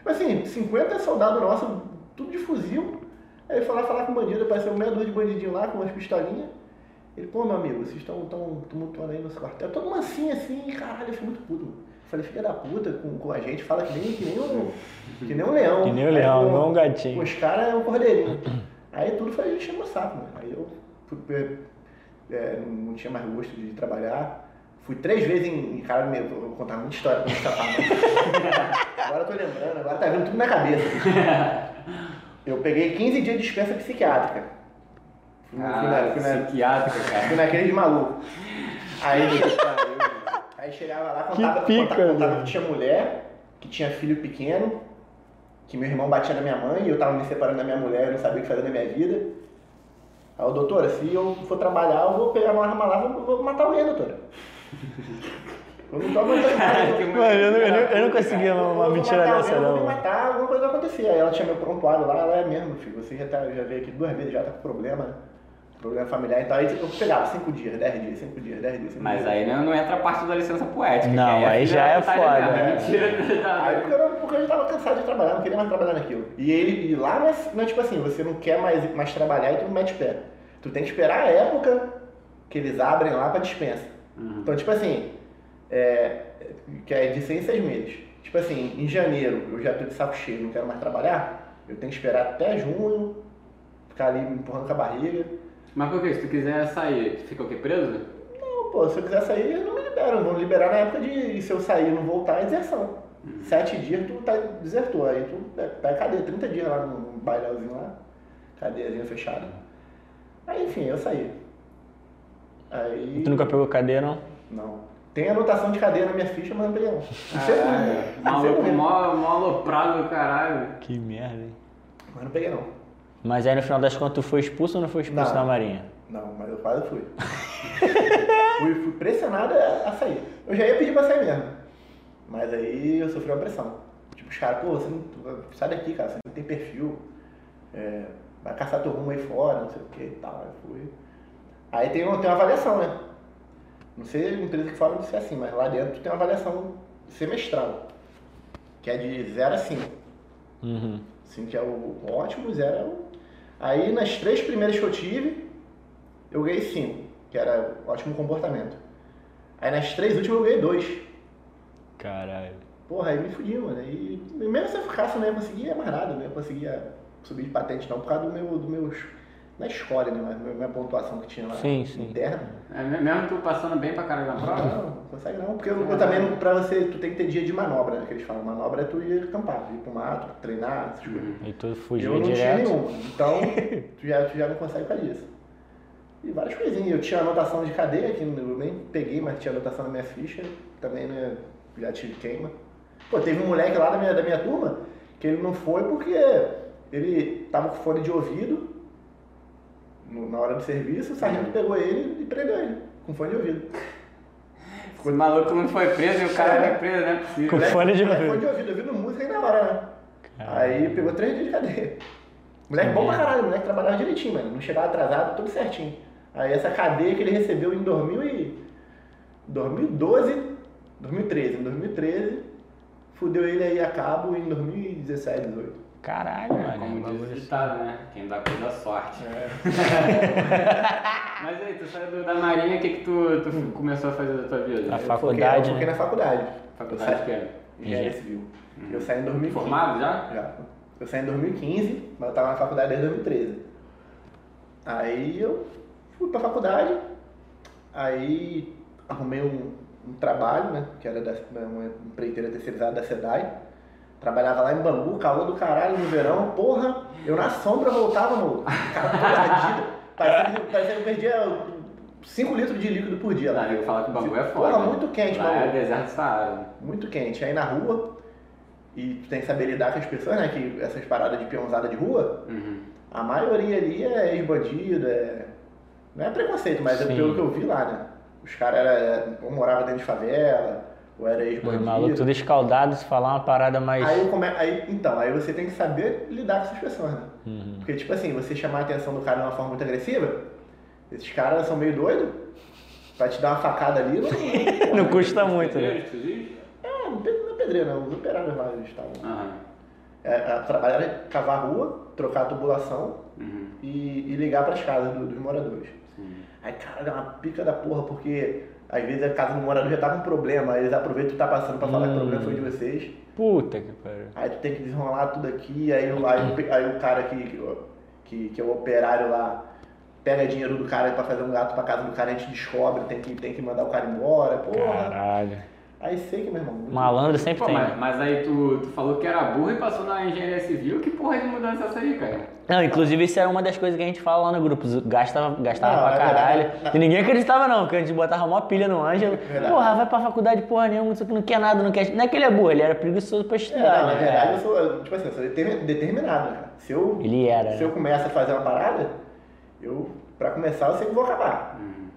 Tipo assim, 50 soldados nossos, tudo de fuzil. Aí foi lá falar com o bandido, apareceu meia dúzia de bandidinho lá com umas pistolinhas. Ele, pô, meu amigo, vocês estão tão tumultuando aí no quartel. Todo mansinho assim, caralho, eu fui muito puto. Falei, filha da puta, com, com a gente, fala que nem, que nem, um, que nem um leão. Que nem Aí, leão, com- não um com gatinho. os caras é um cordeirinho. Aí tudo foi enchendo o saco, mano. Aí eu é, é, não tinha mais gosto de trabalhar. Fui três vezes em, em cara, meu, eu vou contar muita história pra não escapar, mas... agora eu tô lembrando, agora tá vindo tudo na cabeça. Eu peguei 15 dias de dispensa psiquiátrica. Fui, fui na- Ah, fui na- psiquiátrica, Fui cara. naquele de maluco. Aí, aí chegava lá, Que contava, pica, contava, contava que tinha mulher, que tinha filho pequeno, que meu irmão batia na minha mãe e eu tava me separando da minha mulher, eu não sabia o que fazer na minha vida. Aí, doutora, se eu for trabalhar, eu vou pegar uma arma lá, vou, vou matar alguém, doutora. Eu não mais. eu- Mano, eu não, eu não, eu não conseguia uma, uma mentira matar dessa, alguém, eu não. vou matar, alguma coisa vai acontecer. Aí ela tinha meu prontuário lá, ela é mesmo, filho. Você já, tá, já veio aqui duas vezes, já tá com problema, né? Problema familiar. Então aí eu pegava cinco dias, dez dias, cinco dias, dez dias, cinco Mas dias. aí não, não entra a parte da licença poética. Não, que a aí filha já é foda, né? Mentira. Aí porque eu, porque eu já tava cansado de trabalhar, não queria mais trabalhar naquilo. E ele e lá não é, não é tipo assim, você não quer mais, mais trabalhar e tu não mete pé. Tu tem que esperar a época que eles abrem lá pra dispensa. Uhum. Então, tipo assim, é, que é de seis em seis meses. Tipo assim, em janeiro eu já tô de saco cheio, não quero mais trabalhar, eu tenho que esperar até junho, ficar ali me empurrando com a barriga. Mas por quê? Se tu quiser sair, tu fica o quê? Preso? Não, pô, se eu quiser sair, eles não me liberam. Vão liberar na época de se eu sair e não voltar, é deserção. Sete dias tu tá desertor, aí tu pega cadeia, 30 dias lá no bailãozinho lá, cadeiazinha fechada. Aí enfim, eu saí. Aí. Tu nunca pegou cadeia, não? Não. Tem anotação de cadeia na minha ficha, mas não peguei não. Não sei maluco, mó, mó aloprado do caralho. Que merda, hein? Mas não peguei não. Mas aí no final das contas tu foi expulso ou não foi expulso Não. da Marinha? Não, mas eu quase fui. fui, fui pressionado a a sair. Eu já ia pedir pra sair mesmo. Mas aí eu sofri uma pressão. Tipo, os caras, pô, você não. tu- Sai daqui, cara, você não tem perfil. É, vai caçar teu rumo aí fora, não sei o que e tal. Aí fui. Aí tem, uma- tem uma avaliação, né? Não sei a empresa que fala disso é assim, mas lá dentro tem uma avaliação semestral. Que é de 0 a 5. Uhum. 5 é o ótimo, 0 é o. Aí nas três primeiras que eu tive, eu ganhei 5, que era ótimo comportamento. Aí nas três últimas eu ganhei 2. Caralho. Porra, aí me fudi, mano. E mesmo se eu ficasse, eu não ia conseguir mais nada, não ia conseguir subir de patente não, por causa do meu, do meus. Na escola, né? Mas minha pontuação que tinha lá Sim, sim. interna. É, me- mesmo tu passando bem pra caralho na prova? Não, não consegue não. Porque eu, eu também, pra você, tu tem que ter dia de manobra, né? Que eles falam. Manobra é tu ir acampar, ir pro mato, treinar, essas coisas. E tu Eu fugia não tinha direto. nenhum. Então, tu já, tu já não consegue fazer isso. E várias coisinhas. Eu tinha anotação de cadeia, que eu nem peguei, mas tinha anotação na minha ficha. Também, né? Já tive queima. Pô, teve um moleque lá da minha, da minha turma que ele não foi porque ele tava com fone de ouvido no- na hora do serviço, o sargento pegou ele e prendeu ele com fone de ouvido. Esse maluco não foi preso e o cara É. foi preso, não é possível. Com Moleque- fone de ouvido. Fone de ouvido, ouvindo música aí na hora, né? Aí pegou três dias de cadeia. Moleque bom pra caralho, moleque trabalhava direitinho, mano. Não chegava atrasado, tudo certinho. Aí essa cadeia que ele recebeu em 2000 e... 2012, 2013. Em 2013, fudeu ele aí a cabo em 2017, 18. Caralho, mano. Como diz o ditado, né? Quem dá coisa dá sorte. É. Mas aí, tu saiu do- da marinha, o que que tu, tu começou a fazer da tua vida? A Eu faculdade, eu foquei né? na faculdade. Faculdade Eu que é? Engenharia Civil. Eu saí em 2015. Formado já? Já. Eu saí em 2015, mas eu tava na faculdade desde 2013. Aí eu fui pra faculdade, aí arrumei um, um trabalho, né? Que era da, uma empreiteira terceirizada da SEDAI. Trabalhava lá em Bangu, calor do caralho no verão. Porra, eu na sombra voltava, no cara todo ardido. Parecia, que- parecia que eu perdia 5 litros de líquido por dia lá. Lá, eu falar que o Bangu é foda. Porra, muito quente, Lá é deserto Saara. muito quente. Aí na rua, e tu tem que saber lidar com as pessoas, né? Que essas paradas de peãozada de rua, Uhum. a maioria ali é ex-bandido, é... não é preconceito, mas é Sim. pelo que eu vi lá, né? Os caras era, ou moravam dentro de favela, ou era ex-bandido. malucos tudo escaldado, se falar uma parada mais. Aí, eu come... aí, então, aí você tem que saber lidar com essas pessoas, né? Uhum. Porque, tipo assim, você chamar a atenção do cara de uma forma muito agressiva, esses caras são meio doidos, vai te dar uma facada ali, não... Não custa muito, né? Diz? É, não é pedreiro, não. Os operários lá eles estavam. É, a- trabalhar era cavar a rua, trocar a tubulação Uhum. e, e ligar para as casas do- dos moradores. Sim. Aí, cara, dá uma pica da porra, porque às vezes a casa do morador já tá com problema, aí eles aproveitam que tá passando pra falar que o Hum. problema foi de vocês. Puta que pariu. Aí tu tem que desenrolar tudo aqui, aí, o- aí, aí o cara que, que, que é o operário lá pega dinheiro do cara pra fazer um gato pra casa do cara, a gente descobre, tem que, tem que mandar o cara embora, porra. Caralho. Aí sei que, meu irmão. Malandro sempre Pô, tem. mas, né? mas aí tu, tu falou que era burro e passou na engenharia civil. Que porra de mudança é essa aí, cara? Não, inclusive isso era uma das coisas que a gente fala lá no grupo. Gastava, gastava Não, pra é caralho. verdade. E ninguém acreditava não, que a gente botava uma pilha no Ângelo. Verdade. Porra, vai pra faculdade porra nenhuma, isso aqui não quer nada, não quer. Não é que ele é burro, ele era preguiçoso pra É, estudar. não, na né? verdade eu sou, tipo assim, eu sou determin- determinado, né, cara. Se eu, Ele era, se eu né? começo a fazer uma parada, eu, pra começar, eu sei que vou acabar. Uhum.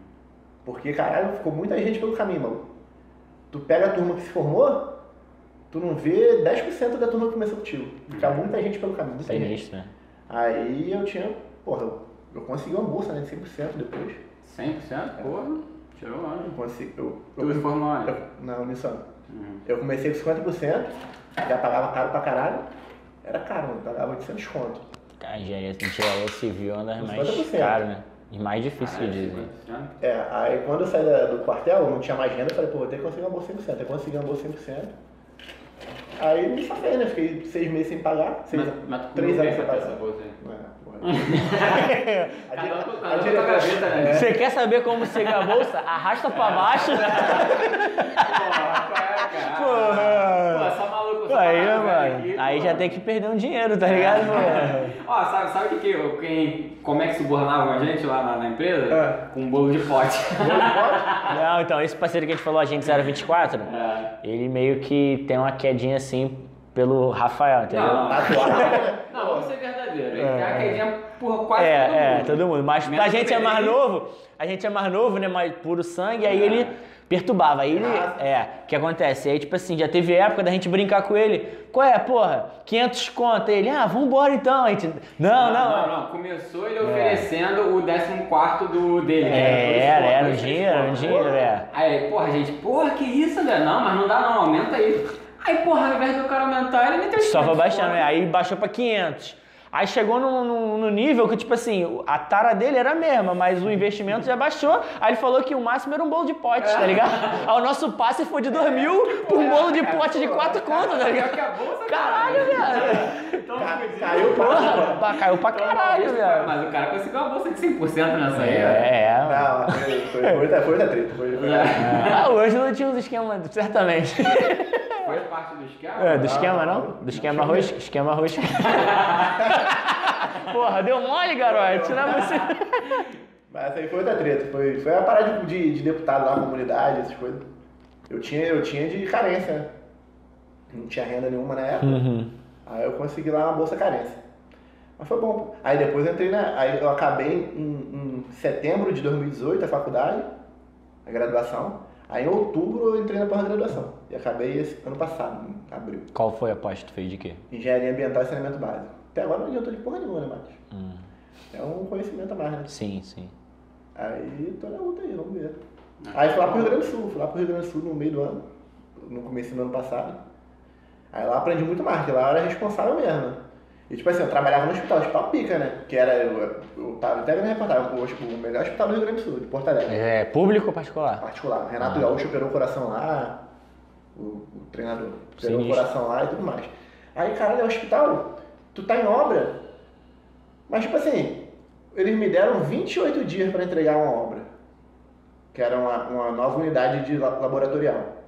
Porque, caralho, ficou muita gente pelo caminho, mano. Tu pega a turma que se formou, tu não vê 10% da turma que começou contigo. Fica muita gente pelo caminho, muita gente. Né? Aí eu tinha, porra, eu, eu consegui uma bolsa, né, de 100% depois. 100%? Porra, tirou Eu consegui, eu, Tu eu, se formou onde? na Uniswan. Uhum. Eu comecei com 50%, já pagava caro pra caralho. Era caro, mano, pagava 800 conto. A engenharia, civil anda Uns mais 50%. caro, né? E mais difícil de dizer. É, aí quando eu saí da- do quartel, não tinha mais renda, eu falei, pô, vou ter que conseguir uma bolsa 100%. Eu consegui uma bolsa 100%. Aí me safei, né? Fiquei seis meses sem pagar. Seis, Mas, mas três anos sem essa pagar. bolsa aí. Você quer saber como secar a bolsa? Arrasta pra baixo. Porra, é, cara? Porra. Pô, só maluco, só Aí, maluco mano. aqui, Aí pô. já tem que perder um dinheiro, tá ligado, mano? Ó, sabe, sabe o que que quem, como é que subornavam a gente lá na, na empresa? É. Com um bolo de pote. Não, então, esse parceiro que a gente falou, a gente 024, É. ele meio que tem uma quedinha assim pelo Rafael, entendeu? Não, né? Não, quedinha por quase todo É, mundo. é, todo mundo. Mas Menos a gente é mais novo, a gente é mais novo, né? Mais puro sangue, aí É. ele perturbava. Aí ele. É, o que acontece? Aí, tipo assim, já teve época da gente brincar com ele. Qual é, porra? 500 conto. Aí ele, ah, vambora então. A gente, não, não. não, não. Começou ele oferecendo o 14 do dele. É, Dois era, era um dinheiro, era um dinheiro, é. Aí, porra, gente, porra, que isso, André? Não, mas não dá não, aumenta aí. Aí, porra, ao invés do cara aumentar, ele meteu Só foi 500 baixando, né? Aí baixou pra 500. Aí chegou no, no- no nível que, tipo assim, a tara dele era a mesma, mas o investimento já baixou. Aí ele falou que o máximo era um bolo de pote, tá ligado? Aí o nosso passe foi de 2 mil por um bolo de pote de 4 contas, tá ligado? que a bolsa, Caralho, velho. Então, Ca- fudido. Caiu pra Porra, pá, caiu pra Então, caralho, velho. Mas o cara conseguiu uma bolsa de 100% nessa aí, velho. É, é. Não, foi, foi, foi, outra- foi outra treta. Foi, foi, Ah, o Ângelo tinha uns esquemas, certamente. Foi parte do esquema? É, do esquema não? Do esquema arroz? Esquema arroz. Porra, deu mole, garoto. Não é você. Mas essa aí foi outra treta. Foi, foi a parada de, de, de deputado lá, comunidade, essas coisas. Eu tinha, eu tinha de carência, né? Não tinha renda nenhuma na época. Uhum. Aí eu consegui lá uma bolsa carência. Mas foi bom. Aí depois eu entrei na. Aí eu acabei em, em setembro de 2018 a faculdade, a graduação. Aí em outubro eu entrei na pós-graduação. E acabei esse ano passado, em abril. Qual foi a pós que tu fez de quê? Engenharia ambiental e saneamento básico. Até agora não adiantou de porra nenhuma, né, Matheus? Hum, É um conhecimento a mais, né? sim, sim. Aí tô na luta aí, vamos ver. Aí fui lá pro Rio Grande do Sul, fui lá pro Rio Grande do Sul no meio do ano, no começo do ano passado. Aí lá aprendi muito mais, porque lá eu era responsável mesmo. E tipo assim, eu trabalhava no hospital, hospital pica, né? Que era, eu, eu tava até vendo reportagem, o, o melhor hospital do Rio Grande do Sul, de Porto Alegre. É público ou particular? Particular. Renato Ah. Gaúcho operou o coração lá, o, o treinador operou o coração lá e tudo mais. Aí, caralho, é hospital, tu tá em obra, mas tipo assim, eles me deram 28 dias para entregar uma obra, que era uma, uma nova unidade de la- laboratorial,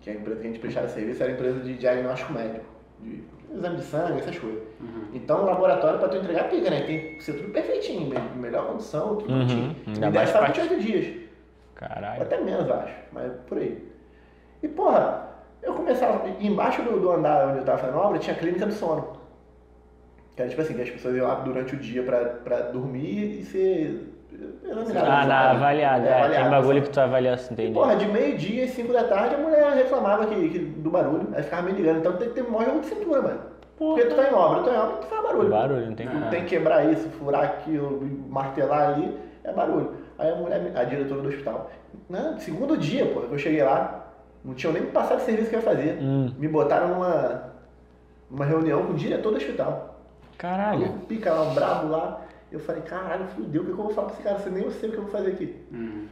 que a empresa que a gente prestava serviço era a empresa de diagnóstico médico, de exame de sangue, essas coisas. Uhum. Então o laboratório para tu entregar pica, né? Tem que ser tudo perfeitinho, me- melhor condição, tudo Uhum. bonitinho. Ainda Me mais deram só parte- 28 dias. Caralho. Até menos, acho, mas por aí. E, porra, eu começava. Embaixo do, do andar onde eu tava fazendo obra tinha clínica do sono. Que era tipo assim, que as pessoas iam lá durante o dia pra, pra dormir e ser examinadas. Ah, na avaliada. É, É, tem avaliadas. bagulho que tu avalia assim, E, entendeu? porra, de meio-dia às 5 da tarde a mulher reclamava que, que- do barulho. Aí ficava me ligando. Então tem que ter maior jogo de cintura, mano. Porque tu tá em obra, tu tá em obra, tu faz barulho. Barulho, não tem Não como. tem que quebrar isso, furar aquilo, martelar ali, é barulho. Aí a mulher, a diretora do hospital, não, segundo dia, pô, que eu cheguei lá, não tinham nem me passado o serviço que eu ia fazer. Hum. Me botaram numa, numa reunião com o diretor do hospital. Caralho. Maluco Pica lá, um brabo lá. Eu falei, caralho, fudeu, o que, eu vou falar pra esse cara? Você nem eu sei o que eu vou fazer aqui. Uhum.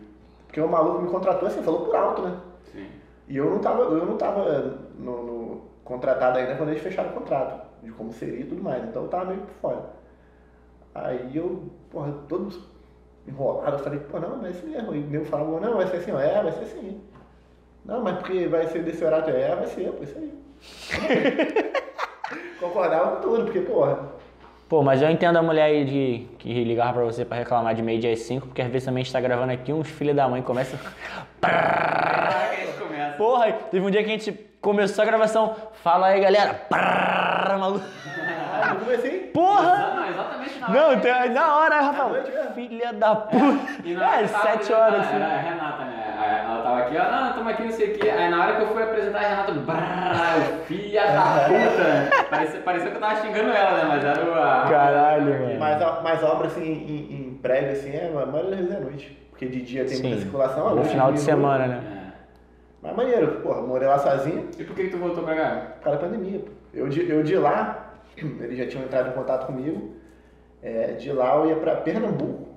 Porque o maluco me contratou assim, falou por alto, né? Sim. E eu não tava, eu não tava no, no contratado ainda quando eles fecharam o contrato, de como seria e tudo mais. Então eu tava meio por fora. Aí eu, porra, todo enrolado, eu falei, pô, não, mas é isso mesmo. E o nego falava, não, vai ser assim, ó, é, vai ser assim. Não, mas porque vai ser desse horário, é, vai ser, pô, isso aí. Concordava com tudo, porque, porra, Pô, mas eu entendo a mulher aí de, que ligava pra você pra reclamar de meio-dia às 5, porque às vezes também a gente tá gravando aqui, uns filhos da mãe começam. Porra, teve um dia que a gente começou a gravação. Fala aí, galera. Prrr, maluco. ah, comecei. Porra! Não, exatamente na hora. Não, tem- na hora, Rafael. mesmo. Filha da puta. É, sete horas. apresentando, assim. Renata, né? Aqui, ó, não, estamos aqui, não sei o quê. Aí na hora que eu fui apresentar a Renata, brrr, filha da puta. Parecia, parecia que eu tava xingando ela, né? Mas era o. a- Caralho, mano. Mas, a- mas obra assim, em, em prédio, assim, é, a maioria das vezes é à noite. Porque de dia tem muita Sim. circulação, à No final de semana, né? É. Mas maneiro, porra, morei lá sozinho, E por que, que tu voltou pra cá? por causa da pandemia. pô. Eu de, eu de lá, eles já tinham entrado em contato comigo, é, de lá eu ia pra Pernambuco.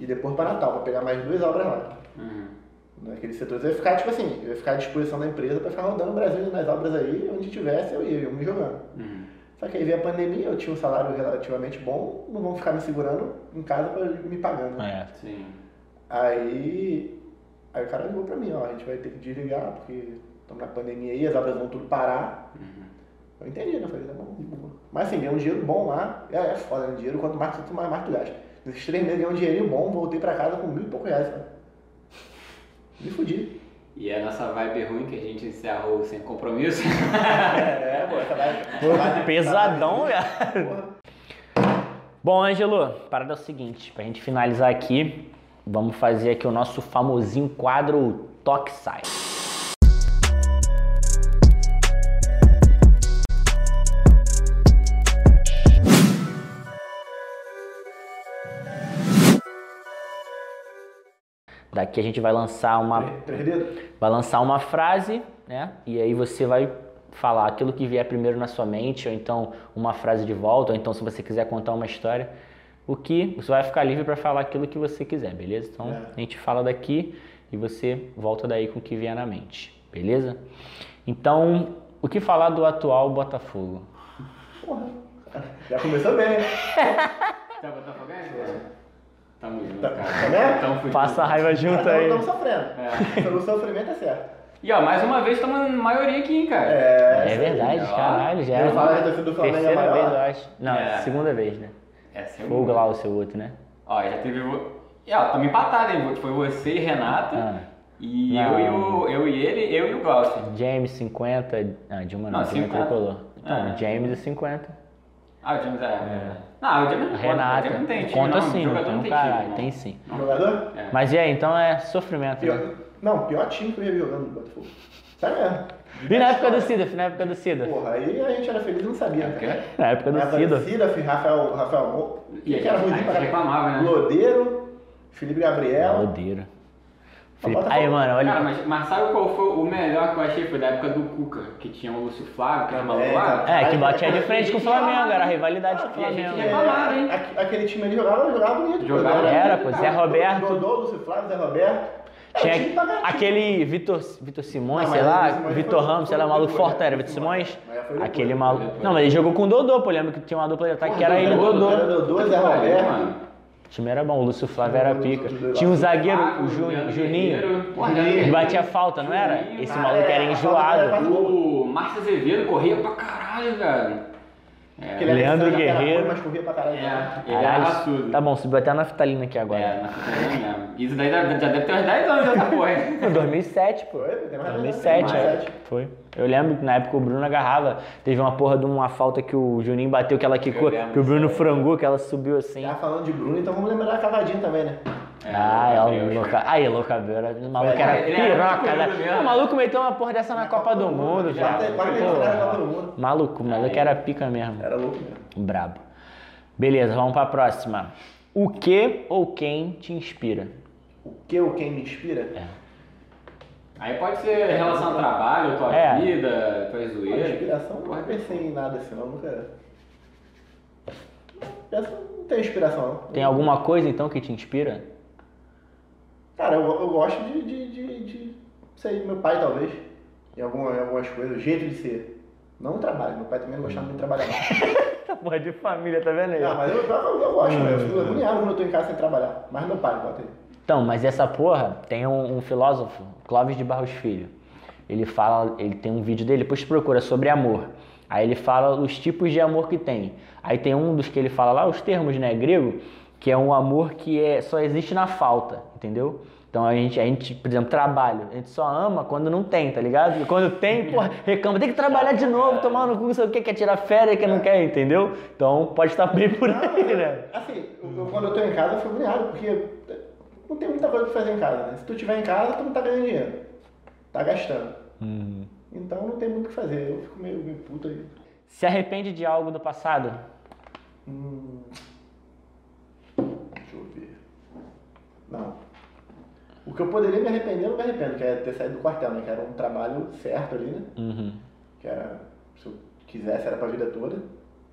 e depois para Natal, para pegar mais duas obras lá. Uhum. Naquele setor. Eu ia ficar, tipo assim, eu ia ficar à disposição da empresa para ficar rodando o Brasil nas obras aí, onde tivesse eu ia, eu me jogando. Uhum. Só que aí veio a pandemia, eu tinha um salário relativamente bom, não vão ficar me segurando em casa para me pagando. né? É. Sim. Aí, aí o cara ligou pra mim, ó, a gente vai ter que desligar, porque estamos na pandemia aí, as obras vão tudo parar. Uhum. Eu entendi, né? Eu falei, tá bom, de boa. Mas assim, ganhei um dinheiro bom lá, é, é foda, né? Dinheiro, quanto mais tu mais, mais tu gasta. Nesses três meses ganhei um dinheirinho bom, voltei pra casa com mil e poucos reais, sabe? Me fudi. E é nessa vibe ruim que a gente encerrou sem compromisso. É, pô, essa vai. Pô, pesadão, velho. Bom, Ângelo, parada é o seguinte, pra gente finalizar aqui, vamos fazer aqui o nosso famosinho quadro Toque Sai. Daqui a gente vai lançar uma vai lançar uma frase, né? E aí você vai falar aquilo que vier primeiro na sua mente, ou então uma frase de volta, ou então se você quiser contar uma história, o que você vai ficar livre para falar aquilo que você quiser, beleza? Então É. a gente fala daqui e você volta daí com o que vier na mente, beleza? Então, o que falar do atual Botafogo? Porra. Já começou bem, né? Tá botafoguense? Tamo junto, Tá- cara. tá vendo? Tamo fudido. Passa a raiva junto aí. Estamos sofrendo. É. Pelo sofrimento é certo. E ó, mais uma vez estamos maioria aqui, hein, cara. É, É verdade, ó. caralho, já Eu é falo que a torcida do Flamengo é terceira maior. vez, eu acho. Não, É. segunda vez, né? É seu. Foi o Glaucio, o outro, né? Ó, já teve. E ó, tamo empatado, hein? Foi você e Renata. Ah. E Não. eu e, o, eu e ele, eu e o Glaucio. James 50. Ah, Dilma não, Não, Dilma 50. tricolor. Então, É. James é 50. Ah, o James é. Não, o James não Renata. conta. Não tem time, conta não. sim, o não jogador tem não um tem caralho. time. não. Tem sim. Não. Jogador? É. Mas e aí, então é sofrimento. Pior, Né? não, pior time que eu ia jogando no Botafogo. Sério mesmo. E na época do Cida, na época do Cida. Porra, aí a gente era feliz e não sabia, É, cara. quê? Na época do Na época Cida. do Cida, fi- Rafael, Rafael E que era a ruim pra caralho. reclamava, né? Lodeiro, Felipe Gabriel. Lodeiro. Felipe... Aí, mano, olha. Cara, mas, mas sabe qual foi o melhor que eu achei? Foi da época do Cuca, que tinha o Lúcio Flávio, que era maluco lá. cara. É, que batia de frente com o Flamengo, era a rivalidade com o E a gente Flamengo. reclamava, hein? aque- aquele time ali jogava, jogava bonito. Jogava. Era, pô, Zé Roberto. Dodô, Lúcio Flávio, Zé Roberto. É, Tinha tá aquele Vitor, Vitor Simões, Não, sei lá, Vitor Ramos, sei lá, maluco depois, forte né? era Vitor Simões. Aquele maluco. Não, mas ele jogou com o Dodô, pô. Lembra que tinha uma dupla de ataque que era ele e o Dodô. Dodô, Zé Roberto. O time era bom, o Lúcio Flávio era pica. Flávio, Tinha um zagueiro, o Juninho, que batia falta, não era? Esse maluco era a enjoado. O Márcio Azevedo corria pra caralho, velho. É, Aquele Leandro era- Guerreiro. Mas corria pra caralho. é, ele era tá bom, subiu até na naftalina aqui agora. É, na futebol mesmo. Isso daí já já deve ter uns 10 anos essa porra, hein? Foi 2007, pô. Foi, tem mais 2007, mais é. sete. Foi. Eu lembro que na época o Bruno agarrava. Teve uma porra de uma falta que o Juninho bateu, que ela quicou, que o Bruno frangou, que ela subiu assim. Já falando de Bruno, então vamos lembrar da cavadinha também, né? Ah, é Gabriel, o louca. Aí, loucabeira. O maluco É, era piroca, né? O maluco meteu uma porra dessa na Copa do Mundo, Já quase na Copa do Mundo. Maluco, o maluco era pica mesmo. Era louco mesmo. Brabo. Beleza, vamos pra próxima. O que ou quem te inspira? O que ou quem me inspira? É. Aí pode ser relação ao trabalho, tua É. vida, tua zoeira. inspiração, nunca pensei em nada assim, não. Nunca. Essa não tem inspiração, não. Tem alguma coisa então que te inspira? Cara, eu, eu gosto de, de, de, de sei, meu pai talvez. Em, alguma, em algumas coisas, o jeito de ser. Não o trabalho, meu pai também não gostava muito de trabalhar. não. Essa porra de família, tá vendo aí? Não, mas eu, eu, eu gosto, né? eu fico agoniado quando eu tô em casa sem trabalhar. Mas meu pai, bota aí. Então, mas essa porra tem um, um filósofo, Clóvis de Barros Filho. Ele fala, ele tem um vídeo dele, depois procura sobre amor. Aí ele fala os tipos de amor que tem. Aí tem um dos que ele fala lá, os termos, né, grego, que é um amor que é, só existe na falta, entendeu? Então a gente, a gente, por exemplo, trabalho. A gente só ama quando não tem, tá ligado? E quando tem, porra, reclama, tem que trabalhar de novo, tomar no cu, não sei o que, quer tirar férias, que não quer, entendeu? Então pode estar bem por aí, né? Assim, eu- quando eu tô em casa eu fico agoniado, porque não tem muita coisa pra fazer em casa, né? Se tu estiver em casa, tu não tá ganhando dinheiro. Tá gastando. Uhum. Então não tem muito o que fazer. Eu fico meio, meio puto aí. Se arrepende de algo do passado? Hum, deixa eu ver. Não. O que eu poderia me arrepender, eu não me arrependo, que é ter saído do quartel, né? Que era um trabalho certo ali, né? Uhum. Que era, se eu quisesse, era pra vida toda.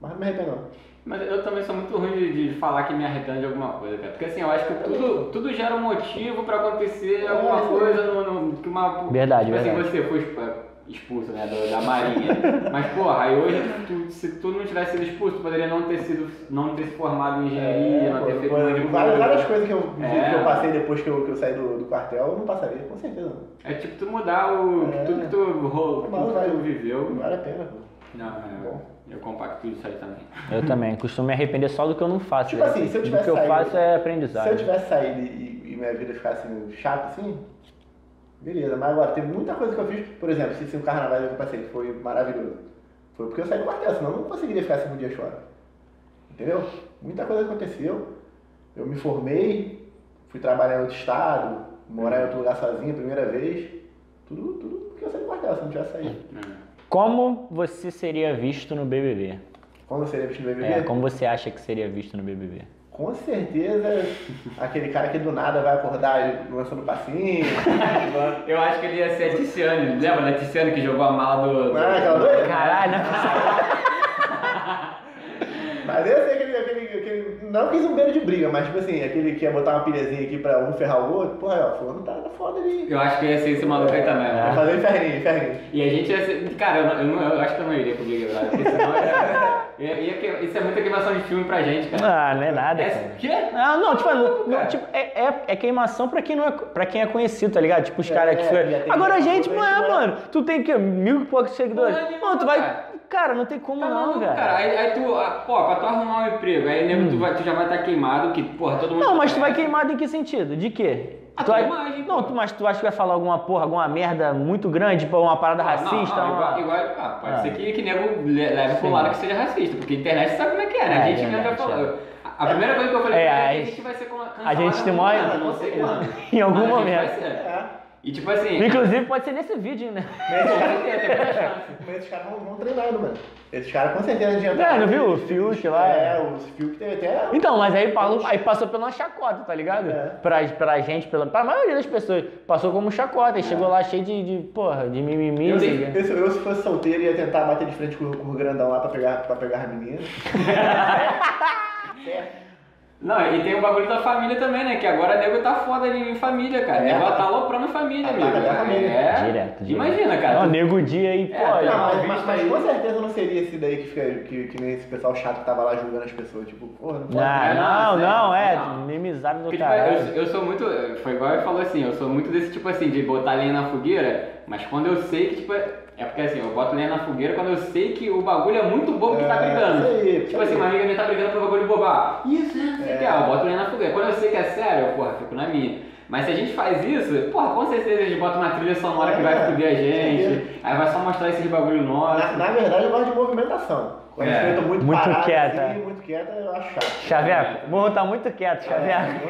Mas não me arrependo não. Mas eu também sou muito ruim de, de falar que me arrependo de alguma coisa, cara. Porque assim, eu acho que tudo, tudo gera um motivo pra acontecer alguma É, coisa no, no- que uma. Verdade, tipo verdade. assim, você foi exp- expulso, né, do- da marinha. Mas, porra, aí hoje, tu- se tu não tivesse sido expulso, tu poderia não ter sido, não ter se formado em engenharia, não ter pô, feito pô, um várias, coisa. várias coisas que eu, É. que eu passei depois que eu, que eu saí do, do quartel, eu não passaria, com certeza. É tipo tu mudar o, É. tudo que tu, ro- Mas tudo que tu viveu. Não vale a pena, pô. Não, é, Bom. eu compacto isso aí também. Eu também. Costumo me arrepender só do que eu não faço. Tipo né? assim, se eu Do tivesse que eu faço é Se aprendizado. eu tivesse saído e, e minha vida ficasse chata assim, beleza. Mas agora, tem muita coisa que eu fiz. Por exemplo, se, se um carnaval que eu passei que foi maravilhoso. Foi porque eu saí do quartel, senão eu não conseguiria ficar cinco dias fora. Entendeu? Muita coisa aconteceu. Eu me formei, fui trabalhar em outro estado, morar em outro lugar sozinho, primeira vez. Tudo, tudo porque eu saí do quartel, se eu não tivesse saído. É. Como você seria visto no BBB? Eu seria visto no BBB? É, como você acha que seria visto no BBB? Com certeza, aquele cara que do nada vai acordar lançando passinho. Eu acho que ele ia ser a Tiziane. Lembra da Tiziane que jogou a mala do. Não é aquela doida? Caralho, né? Mas sei aquele, aquele, aquele. Não que zumbeiro de briga, mas tipo assim, aquele que ia botar uma pilhazinha aqui pra um ferrar o outro. Porra, ó, fulano tá, tá foda ali. Eu acho que ia ser esse maluco aí também. É. Vai né? fazer inferninho, inferninho. E a gente ia ser. Cara, eu, não- eu, não- eu acho que eu não iria com Big Brother, porque senão ia, ia- ia que- isso é muita queimação de filme pra gente, cara. Ah, não é nada, É, cara. quê? Não, não, tipo, não- cara. tipo, é, é, é queimação pra quem, não é, pra quem é conhecido, tá ligado? Tipo, os É, caras que. é, Agora a gente não é, não é. mano. Tu tem que mil e poucos seguidores. Mano, tu vai. Cara. Não tem como Tá não, maluco, velho. cara. Aí, aí tu, ah, pô, pra tu arrumar um emprego, aí nego, tu, vai, tu já vai estar queimado, que, porra, todo mundo. Não, mas tu vai queimado em que sentido? De quê? A tu tua vai... imagem, Não, tu, mas tu acha que vai falar alguma porra, alguma merda muito grande, tipo, uma parada Ah, não, racista? não, uma- igual, igual- ah, pode Ah. ser que, que nego le- leve pro lado que seja racista, porque a internet sabe como é que é, né? É, a gente mesmo vai falar. A, a primeira coisa que eu falei É, pra ele é a que a gente- vai ser cancelado. a gente tem maior- não sei quando. Em algum Mas a gente momento. vai ser. É. E tipo assim. Inclusive, pode ser nesse vídeo, né? Mas esses caras, caras vão, treinando, mano. Esses caras com certeza adiantaram. É, não viu? O Fiuk lá. É, o Fiuk teve até. Então, mas aí, falou, aí passou pela uma chacota, tá ligado? É. Pra, pra gente, pela, pra maioria das pessoas. Passou como chacota e chegou lá cheio de, de porra, de mimimi. Eu, não quê. eu, se- eu, se fosse solteiro, ia tentar bater de frente com, com o grandão lá pra pegar, pra pegar as meninas. certo. Não, e tem o bagulho da família também, né? Que agora o nego tá foda em família, cara. É. nego tá aloprando a família, amigo. a família. É. Direto, direto. Imagina, cara. Não, tu- nego dia aí, É, pô. tá, Não, mas, mas, mas com certeza não seria esse daí que, fica, que, que nem esse pessoal chato que tava lá julgando as pessoas. Tipo, porra, não pode. Ah, Não, não, não, não, é, não. minimizado do Porque, tipo, eu, eu sou muito. Foi igual ele falou assim, eu sou muito desse tipo assim, de botar lenha na fogueira, mas quando eu sei que, tipo, é porque assim, eu boto lenha na fogueira quando eu sei que o bagulho é muito bobo que tá É, brigando. isso aí, tipo assim, uma amiga minha tá brigando por bagulho bobar. Isso, né? Não sei o que, É. ah, eu boto lenha na fogueira. Quando eu sei que é sério, eu, porra, fico na minha. Mas se a gente faz isso, porra, com certeza a gente bota uma trilha sonora que vai É, fuder a gente, aí vai só mostrar esses bagulho nosso. Na, na verdade, eu gosto de movimentação. Quando É. muito, Muito paradas, quieta. assim, muito quieta, eu acho chato. Xavier, o morro tá muito quieto, Xavier.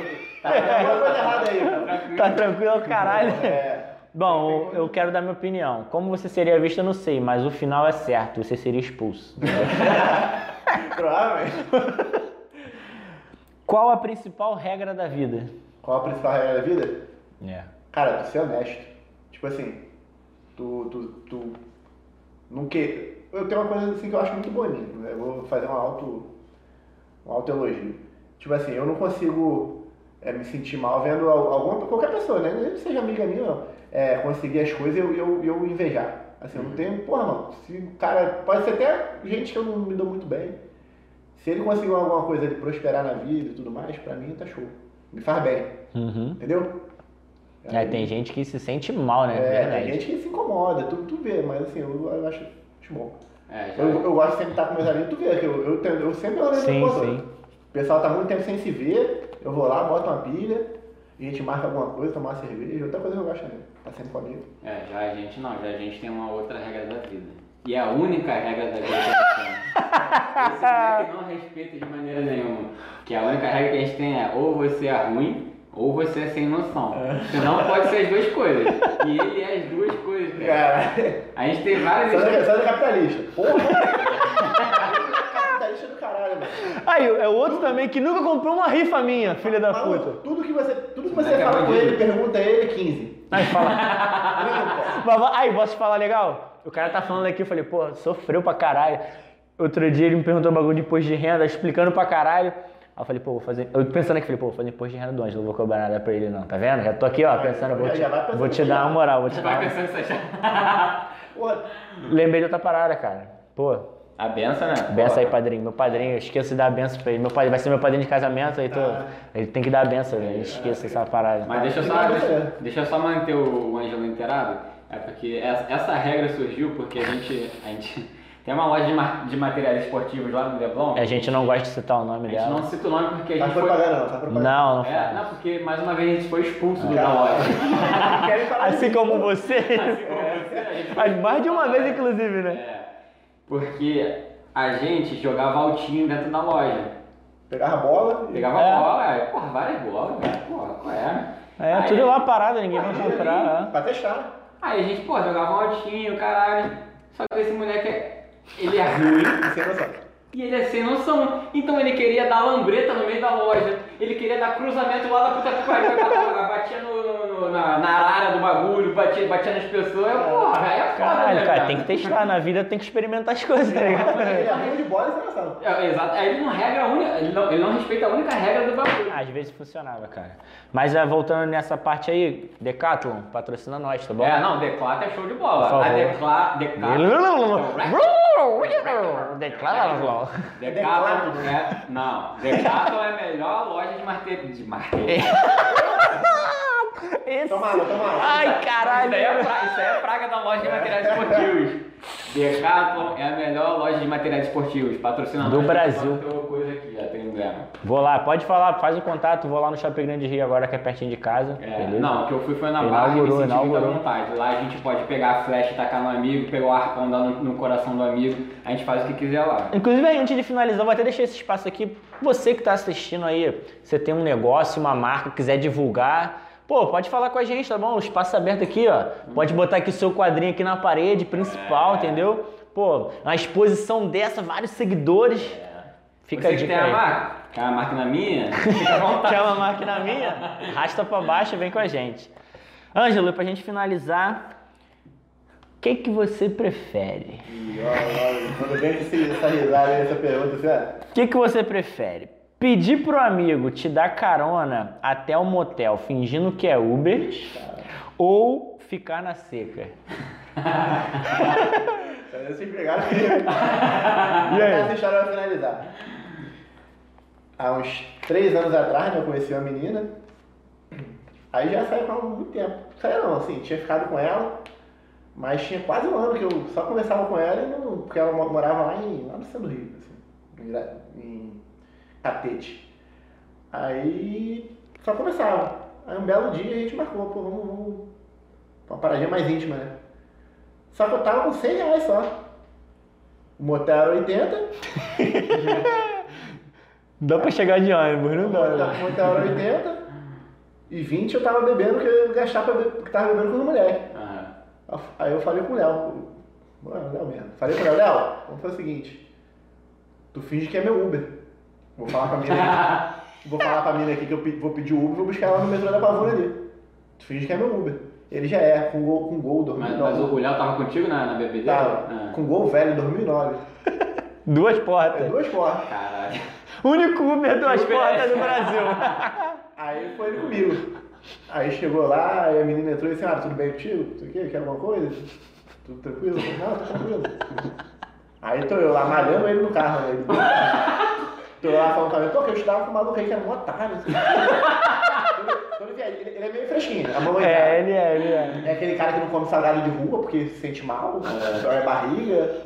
Tá alguma coisa errada aí, cara. Tá tranquilo, caralho. É. Bom, eu quero dar minha opinião. Como você seria visto, eu não sei, mas o final é certo, você seria expulso. Provavelmente. Qual a principal regra da vida? Qual a principal regra da vida? É. Cara, tu ser honesto. Tipo assim, tu, tu, tu não que Eu tenho uma coisa assim que eu acho muito bonita, né? Eu vou fazer um auto, um auto elogio. Tipo assim, eu não consigo é, me sentir mal vendo al- alguma, qualquer pessoa, né? Nem que seja amiga minha, não. É, conseguir as coisas e eu, eu, eu invejar. Assim, eu não tenho, porra, mano, se o cara, pode ser até gente que eu não me dou muito bem. Se ele conseguiu alguma coisa de prosperar na vida e tudo mais, pra mim tá show. Me faz bem, Uhum. entendeu? É, tem gente que se sente mal, né? É, Verdade. tem gente que se incomoda, tu, tu vê, mas assim, eu, eu acho, acho bom. É, já. Eu, eu gosto sempre de estar com meus amigos, tu vê, que eu, eu, tenho- eu sempre olho Sim, no sim. O pessoal tá muito tempo sem se ver, eu vou lá, boto uma pilha, a gente marca alguma coisa, tomar uma cerveja, outra coisa que eu gosto também, tá sempre comigo. É, já a gente não, já a gente tem uma outra regra da vida. E é a única regra da vida que a gente tem. Esse moleque não respeita de maneira nenhuma. Que a única regra que a gente tem é ou você é ruim ou você é sem noção. Você não pode ser as duas coisas. E ele é as duas coisas, cara. Cara, A gente tem várias é só é capitalista. Porra! caralho. Aí, é o outro também que nunca comprou uma rifa minha, filha da Maluco, puta. tudo que você, tudo que você é fala com ele, pergunta a ele, 15. Aí fala. Aí, posso te falar legal? O cara tá falando aqui, eu falei, pô, sofreu pra caralho. Outro dia ele me perguntou um bagulho de imposto de renda, explicando pra caralho. Aí eu falei, pô, vou fazer. Eu pensando aqui, falei, pô, vou fazer imposto de renda do Ângelo, não vou cobrar nada pra ele, não. Tá vendo? Já tô aqui, ó, pensando, vou te, vou te dar uma moral, vou te Você dar vai pensando Lembrei de outra parada, cara. Pô, A benção, né? benção aí, padrinho. Meu padrinho, eu esqueço de dar a benção pra ele. Meu padrinho vai ser meu padrinho de casamento, aí tô... Ah. ele tem que dar a benção, né? Eu esqueço essa parada. Mas deixa eu só, deixa, deixa eu só manter o Ângelo inteirado. É porque essa, essa regra surgiu porque a gente, a gente tem uma loja de, ma- de materiais esportivos lá no Leblon. A gente não gosta de citar o nome A gente dela. não cita o nome porque a tá gente foi... propaganda não, tá propaganda. Não, não É, não, porque mais uma vez a gente foi expulso do- da loja. Querem falar Assim como você. Assim como você, a gente foi Mas mais de uma vez, inclusive, né? É, porque a gente jogava altinho dentro da loja. Pegava a bola e... Pegava É. bola, é, porra, várias bolas, cara. Porra, qual é? É, Aí- tudo lá parado, ninguém vai Ali, comprar. Pra testar. Aí a gente, pô, jogava um altinho, caralho. Só que esse moleque, é- ele é ruim Sem noção. e ele é sem noção. Então ele queria dar lambreta no meio da loja. Ele queria dar cruzamento lá da puta que pariu. Batia no, no- no- na, na arara do bagulho, batia, batia nas pessoas. Eu, porra, aí é foda, Caralho, né, cara, tem que testar. Na vida tem que experimentar as coisas, tá ligado? Ele é ruim de bola e sem noção. É, exato. Aí ele não regra a única. Ele não, ele não respeita a única regra do bagulho. Às vezes funcionava, cara. Mas é, voltando nessa parte aí, Decathlon, patrocina nós, tá bom? É, não, Declata é show de bola. Por favor. A Decla, Decathlon. Decathlon. Decathlon é. Não, Decathlon é a melhor loja de martelo. De martelo. Esse... Toma água, toma água. Ai, Isso, caralho. daí é pra- isso aí é praga da loja de materiais esportivos. Decathlon é a melhor loja de materiais esportivos. Patrocina Do Brasil. Tem uma coisa aqui, já tem grama. Vou lá, pode falar, faz o contato, vou lá no Shopping Grande Rio agora, que é pertinho de casa. É, não, o que eu fui foi na barra e me Inaugurou, senti vontade. Lá a gente pode pegar a flecha e tacar no amigo, pegar o arpão dar no, no coração do amigo. A gente faz o que quiser lá. Inclusive, aí, antes de finalizar, eu vou até deixar esse espaço aqui. Você que está assistindo aí, você tem um negócio, uma marca, quiser divulgar, pô, pode falar com a gente, tá bom? O espaço aberto aqui, ó. Pode botar aqui o seu quadrinho aqui na parede principal, entendeu? Pô, uma exposição dessa, vários seguidores. Fica Você a que dica tem a aí. marca, quer uma marca na minha, fica à vontade. Quer uma máquina minha? Arrasta pra baixo e vem com a gente. Ângelo, pra gente finalizar, o que, que você prefere? Quando vem essa risada aí, essa pergunta. O que, que você prefere? Pedir pro amigo te dar carona até o motel fingindo que é Uber ou ficar na seca? Vocês pegaram aqui. E aí? Essa história vai finalizar. Há uns três anos atrás, né, eu conheci uma menina. Aí já saí há muito tempo. Saí não, assim, tinha ficado com ela, mas tinha quase um ano que eu só conversava com ela, e não, porque ela mo- morava lá, em, lá no centro do Rio, assim, em, Catete. Aí só conversava. Aí um belo dia a gente marcou, pô, vamos, vamos uma paradinha mais íntima, né? Só que eu tava com 100 reais só. O motel era 80, Dá pra chegar de ônibus, não dá. né? o motel era 80, e 20 eu tava bebendo que eu ia gastar pra beber, porque tava bebendo com moleque. Aham. Aí eu falei com o Léo, Mano, Léo mesmo. Falei com o Léo, Léo, vamos fazer o seguinte, tu finge que é meu Uber. Vou falar pra mina aqui, vou falar pra mina aqui que eu vou pedir o Uber e vou buscar ela no metrô da Pavuna ali. Tu finge que é meu Uber. Ele já é, com gol, com gol Mas, 2009. mas o Léo tava contigo na, na bebedeira? Tava, Ah. com gol velho 2009. Duas É portas. duas portas. Caralho. Único Uber duas Uber. portas do Brasil. Aí foi ele comigo. Aí chegou lá, aí a menina entrou e disse, ah, tudo bem contigo? Não sei o quê, quer alguma coisa? Tudo tranquilo? Não, tá tranquilo. Aí tô eu lá malhando ele no carro, né? Tô lá falando com ele, pô, que eu estudava com um maluco aí que era um otário. Assim. Ele, ele é meio fresquinho, a mamãe É, ele é, ele é. É aquele cara que não come salgado de rua porque se sente mal, dói a barriga,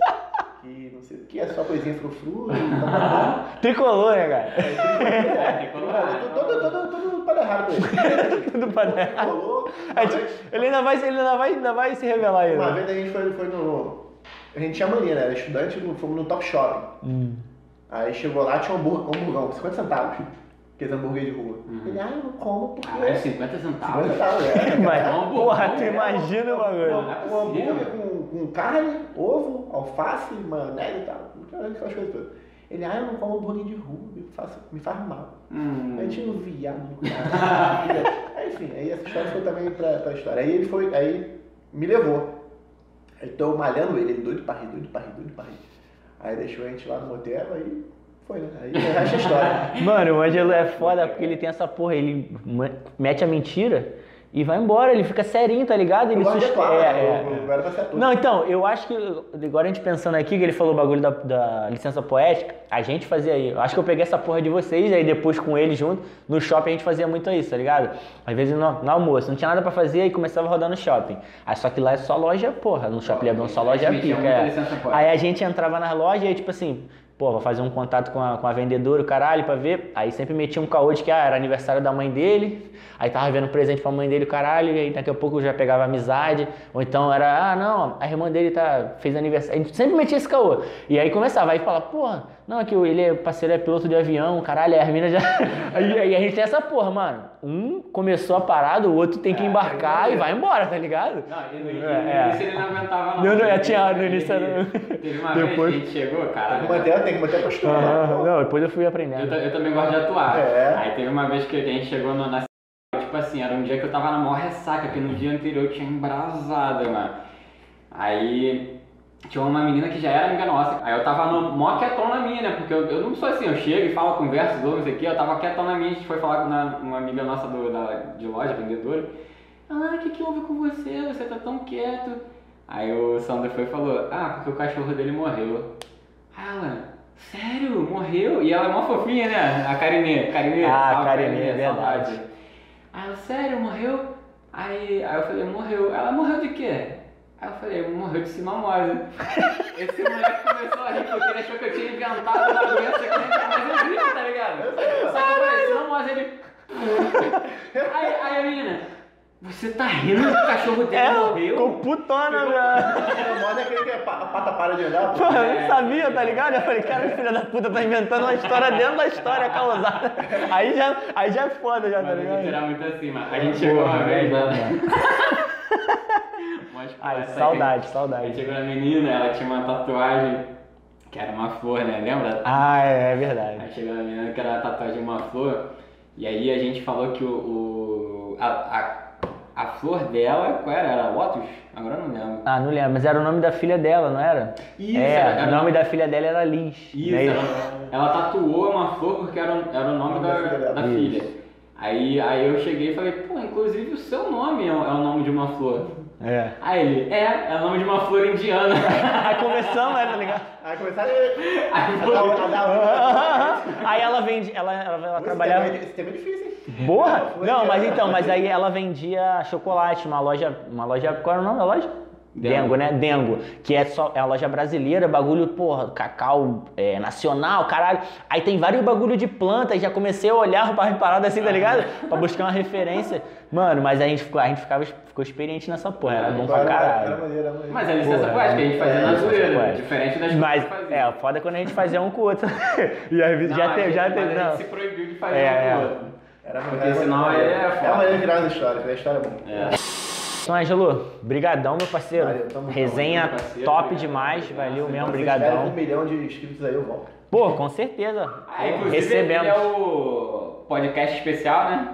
e não sei o que, é só coisinha frufru. tá. Tricolor, né, cara? É, tem como- Todo, todo, todo, todo para errado com ele. Tudo. A gente- vez, Ele ainda vai, ele ainda vai, ainda vai se revelar aí. uma né? vez a gente foi, foi no. A gente tinha mania, né? Era estudante, fomos no Top Shopping. Hum. Aí chegou lá, tinha um hambúrguer, um hamburgão, 50 centavos. Aqueles hambúrguer de rua. Ele, ah, eu não como porque. Caralho, 50 centavos. 50 centavos, é. Mas, hambúrguer, porra, tu é, imagina o bagulho. é Um possível. hambúrguer com, com carne, ovo, alface, maionese e tal. Aquelas coisas todas. Ele, ah, eu não como hambúrguer de rua, me faz, me faz mal. Hum. Aí tinha um viado no aí, enfim, aí essa história foi também pra, pra história. Aí ele foi, aí me levou. Aí tô malhando ele, ele doido pra rir, doido pra rir, doido pra rir. Aí deixou a gente lá no motel, aí foi, né? Aí é história. Mano, o Ângelo é foda porque ele tem essa porra, ele mete a mentira e vai embora, ele fica serinho, tá ligado? Ele sus- atuar, é, né? é, ator. Não, então, eu acho que. Agora a gente pensando aqui, que ele falou o bagulho da, da licença poética, a gente fazia aí. Eu acho que eu peguei essa porra de vocês, aí depois com ele junto, no shopping a gente fazia muito isso, tá ligado? Às vezes no, no almoço, não tinha nada pra fazer, aí começava a rodar no shopping. Aí só que lá é só loja, porra, no shopping Leblon só loja pica. é. poética. Aí a gente entrava nas lojas e aí, tipo assim, pô, vou fazer um contato com a, com a vendedora, o caralho, pra ver. Aí sempre metia um caô de que ah, era aniversário da mãe dele, aí tava vendo presente pra mãe dele, o caralho, e aí daqui a pouco eu já pegava amizade. Ou então era, ah, não, a irmã dele tá, fez aniversário. A gente sempre metia esse caô. E aí começava, aí falava, porra, não, é que ele é parceiro, é piloto de avião, caralho, aí as minas já. aí, aí a gente tem essa porra, mano. Um começou a parada, o outro tem que embarcar e vai embora, tá ligado? Não, e no, É, é. início ele não aguentava não. Não, não, eu tinha- no início era- Teve uma Depois- vez que a gente chegou, cara. Tem que manter, tem que manter a postura. né? Aham, Não, depois eu fui Eu, aprendendo. ta- eu também gosto de atuar. É. Aí teve uma vez que a gente chegou no, na tipo assim, era um dia que eu tava na maior ressaca, que no dia anterior eu tinha embrasado, mano. Aí tinha uma menina que já era amiga nossa. Aí eu tava no mó quietão na minha, né? Porque eu, eu não sou assim, eu chego e falo, converso, dou, não sei o quê. Eu tava quietão na minha, a gente foi falar com uma, uma amiga nossa do, da, de loja, vendedora. Ah, o que que houve com você? Você tá tão quieto. Aí o Sandro foi e falou, ah, porque o cachorro dele morreu. Aí ela, sério? Morreu? E ela é mó fofinha, né? A Karine. Karine Ah, salve, Karine, é verdade. saudade. Aí ela, sério, morreu? Aí, aí eu falei, morreu. Ela morreu de quê? Aí eu falei, morreu de sinomose. Esse moleque começou a rir porque ele achou que eu tinha inventado uma doença que não mais existe, tá ligado? Só que eu falei, sinomose, ele... Aí, aí a menina, você tá rindo que o cachorro dele É, morreu? ficou putona, velho. O modo é aquele que a pa- a pata para de andar. pô. Eu não sabia, tá ligado? Eu falei, cara, filha da puta tá inventando uma história dentro da história causada. Aí já, aí já é foda, já, tá Mas a gente ligado? era muito assim, mano. A gente chegou uma vez, né? Mas, pô, Ai, essa aí- saudade, A gente saudade. chegou na menina, ela tinha uma tatuagem que era uma flor, né? Lembra? Ah, é, é verdade. Aí chegou na menina que era a tatuagem de uma flor. E aí a gente falou que o. o- a, a, a flor dela, qual era? Era Lotus? Agora eu não lembro. Ah, não lembro, mas era o nome da filha dela, não era? Isso, é, era- o nome da filha dela era Liz. Isso, não é ela, ela tatuou uma flor porque era, o- era o nome da, da Isso. filha. Aí, aí eu cheguei e falei, pô, inclusive o seu nome é, o- é o nome de uma flor. É. Aí ele, é, é o nome de uma flor indiana. Aí começamos, né, tá ligado? Aí começaram Aí foi. Aí ela vende, ela, ela, ela Esse trabalhava. tema é- Esse tema é difícil, hein? Porra! Não, mas então, mas aí ela vendia chocolate, uma loja. Uma loja. Qual era o nome da loja? Dengo. Né? Dengo. Que é só. É a loja brasileira, bagulho, porra, cacau é, nacional, caralho. Aí tem vários bagulho de planta, já comecei a olhar para parada assim, tá ligado? Pra buscar uma referência. Mano, mas a gente ficou, a gente ficava, ficou experiente nessa porra, era bom pra Era- Era caralho. maneiro, era maneiro. Mas a licença Porra, poética a gente fazia é, na zoeira, diferente das Mas, coisas que fazia. é, foda é quando a gente fazia um com o outro. e às vezes Não, já a teve, já teve, a gente não. se proibiu de fazer É, um é. com o outro. Era Porque senão era aí é maneiro. foda. É a maneira de criar as histórias, criar história é bom. É. Então, Ângelo, brigadão, meu parceiro. Valeu, tamo Resenha meu parceiro, top obrigado. demais, valeu mesmo, brigadão. um milhão de inscritos aí, eu volto. Pô, com certeza. Ah, inclusive Recebemos. ele é o podcast especial, né?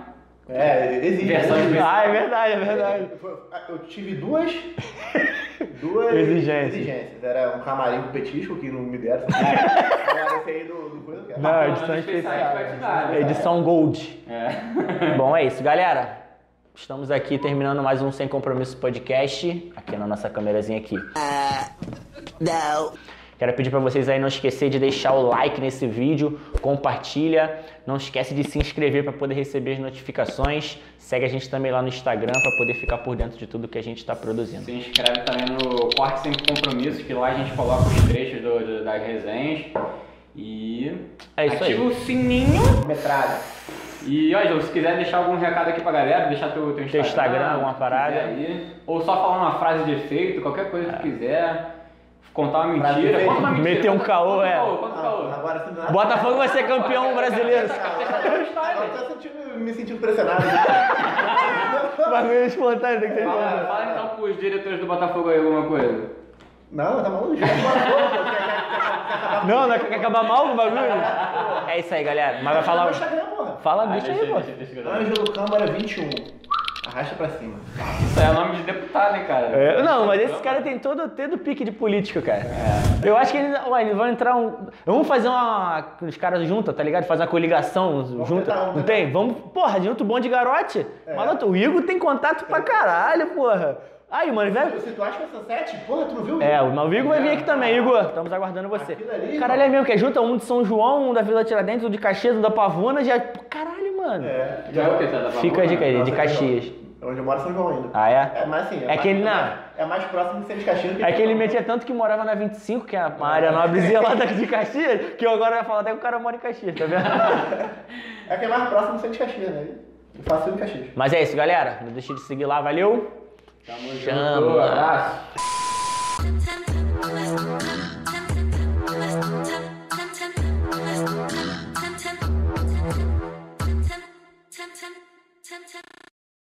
É, existe. Versão existe. especial. Ah, é verdade, é verdade. Eu tive duas. duas Exigências. exigências. Era um camarim com petisco que não me deram. Esse aí do, do coisa que era. Não, Pelo edição especial? Edição Gold. É. Bom, é isso, galera. Estamos aqui terminando mais um Sem Compromisso podcast. Aqui na nossa câmerazinha aqui. Não. Quero pedir para vocês aí não esquecer de deixar o like nesse vídeo, compartilha, não esquece de se inscrever para poder receber as notificações. Segue a gente também lá no Instagram para poder ficar por dentro de tudo que a gente está produzindo. Se inscreve também no Corte Sem Compromissos, que lá a gente coloca os trechos do- do- das resenhas. E É isso aí. ativa o sininho. Metralha. E, ó, João, se quiser deixar algum recado aqui pra galera, deixar teu, teu Instagram, Instagram, alguma parada. aí. ou só falar uma frase de efeito, qualquer coisa que tu quiser. Contar uma mentira. Conta uma mentira. Meter um caô, conta é. caô, Conta um caô. Agora sim, do nada. Botafogo vai ser campeão brasileiro. Agora eu tô sentindo, me sentindo pressionado. Bagulho espontâneo, tem que ser. Fala, fala então pros diretores do Botafogo aí alguma coisa. Não, tá maluco? Não, não quer acabar mal o bagulho? É isso aí, galera. Mas vai falar. Instagram, porra. Fala, deixa aí, pô. Ângelo Câmara 21. Arrasta pra cima. Isso aí é nome de deputado, hein, cara? É, não, mas esses caras têm todo, todo pique de político, cara. Eu acho que eles, ué, eles vão entrar um. Vamos fazer uma. Os caras juntam, tá ligado? Fazer uma coligação junta. tentar, vamos Não tentar. tem? Vamos. Porra, junto bom de garote. É. Maluco, o Igor tem contato pra caralho, porra. Aí, mano, vai. Se tu acha que essa sete, porra, tu não viu? É, o o Igor vai vir aqui também, Igor. Estamos aguardando você. Ali, Caralho, é mesmo, que é junta um de São João, um da Vila Tiradentes, um de Caxias, um da Pavuna, já. Pô, Caralho, mano. É. Já é o que? Tá da Fica a dica aí, de Caxias. É onde eu moro São João ainda. Ah, é? É, mas assim, é, É mais, que ele é na- é mais próximo de ser de Caxias do que É que ele metia tanto que morava na 25, que é uma área nobrezinha lá daqui de Caxias, que eu agora ia falar até que o cara mora em Caxias, tá vendo? É que é mais próximo de ser de Caxias, né? Eu faço em Caxias. Mas é isso, galera. Não deixe de seguir lá, valeu. Tamo Chama. abraço. Thank you.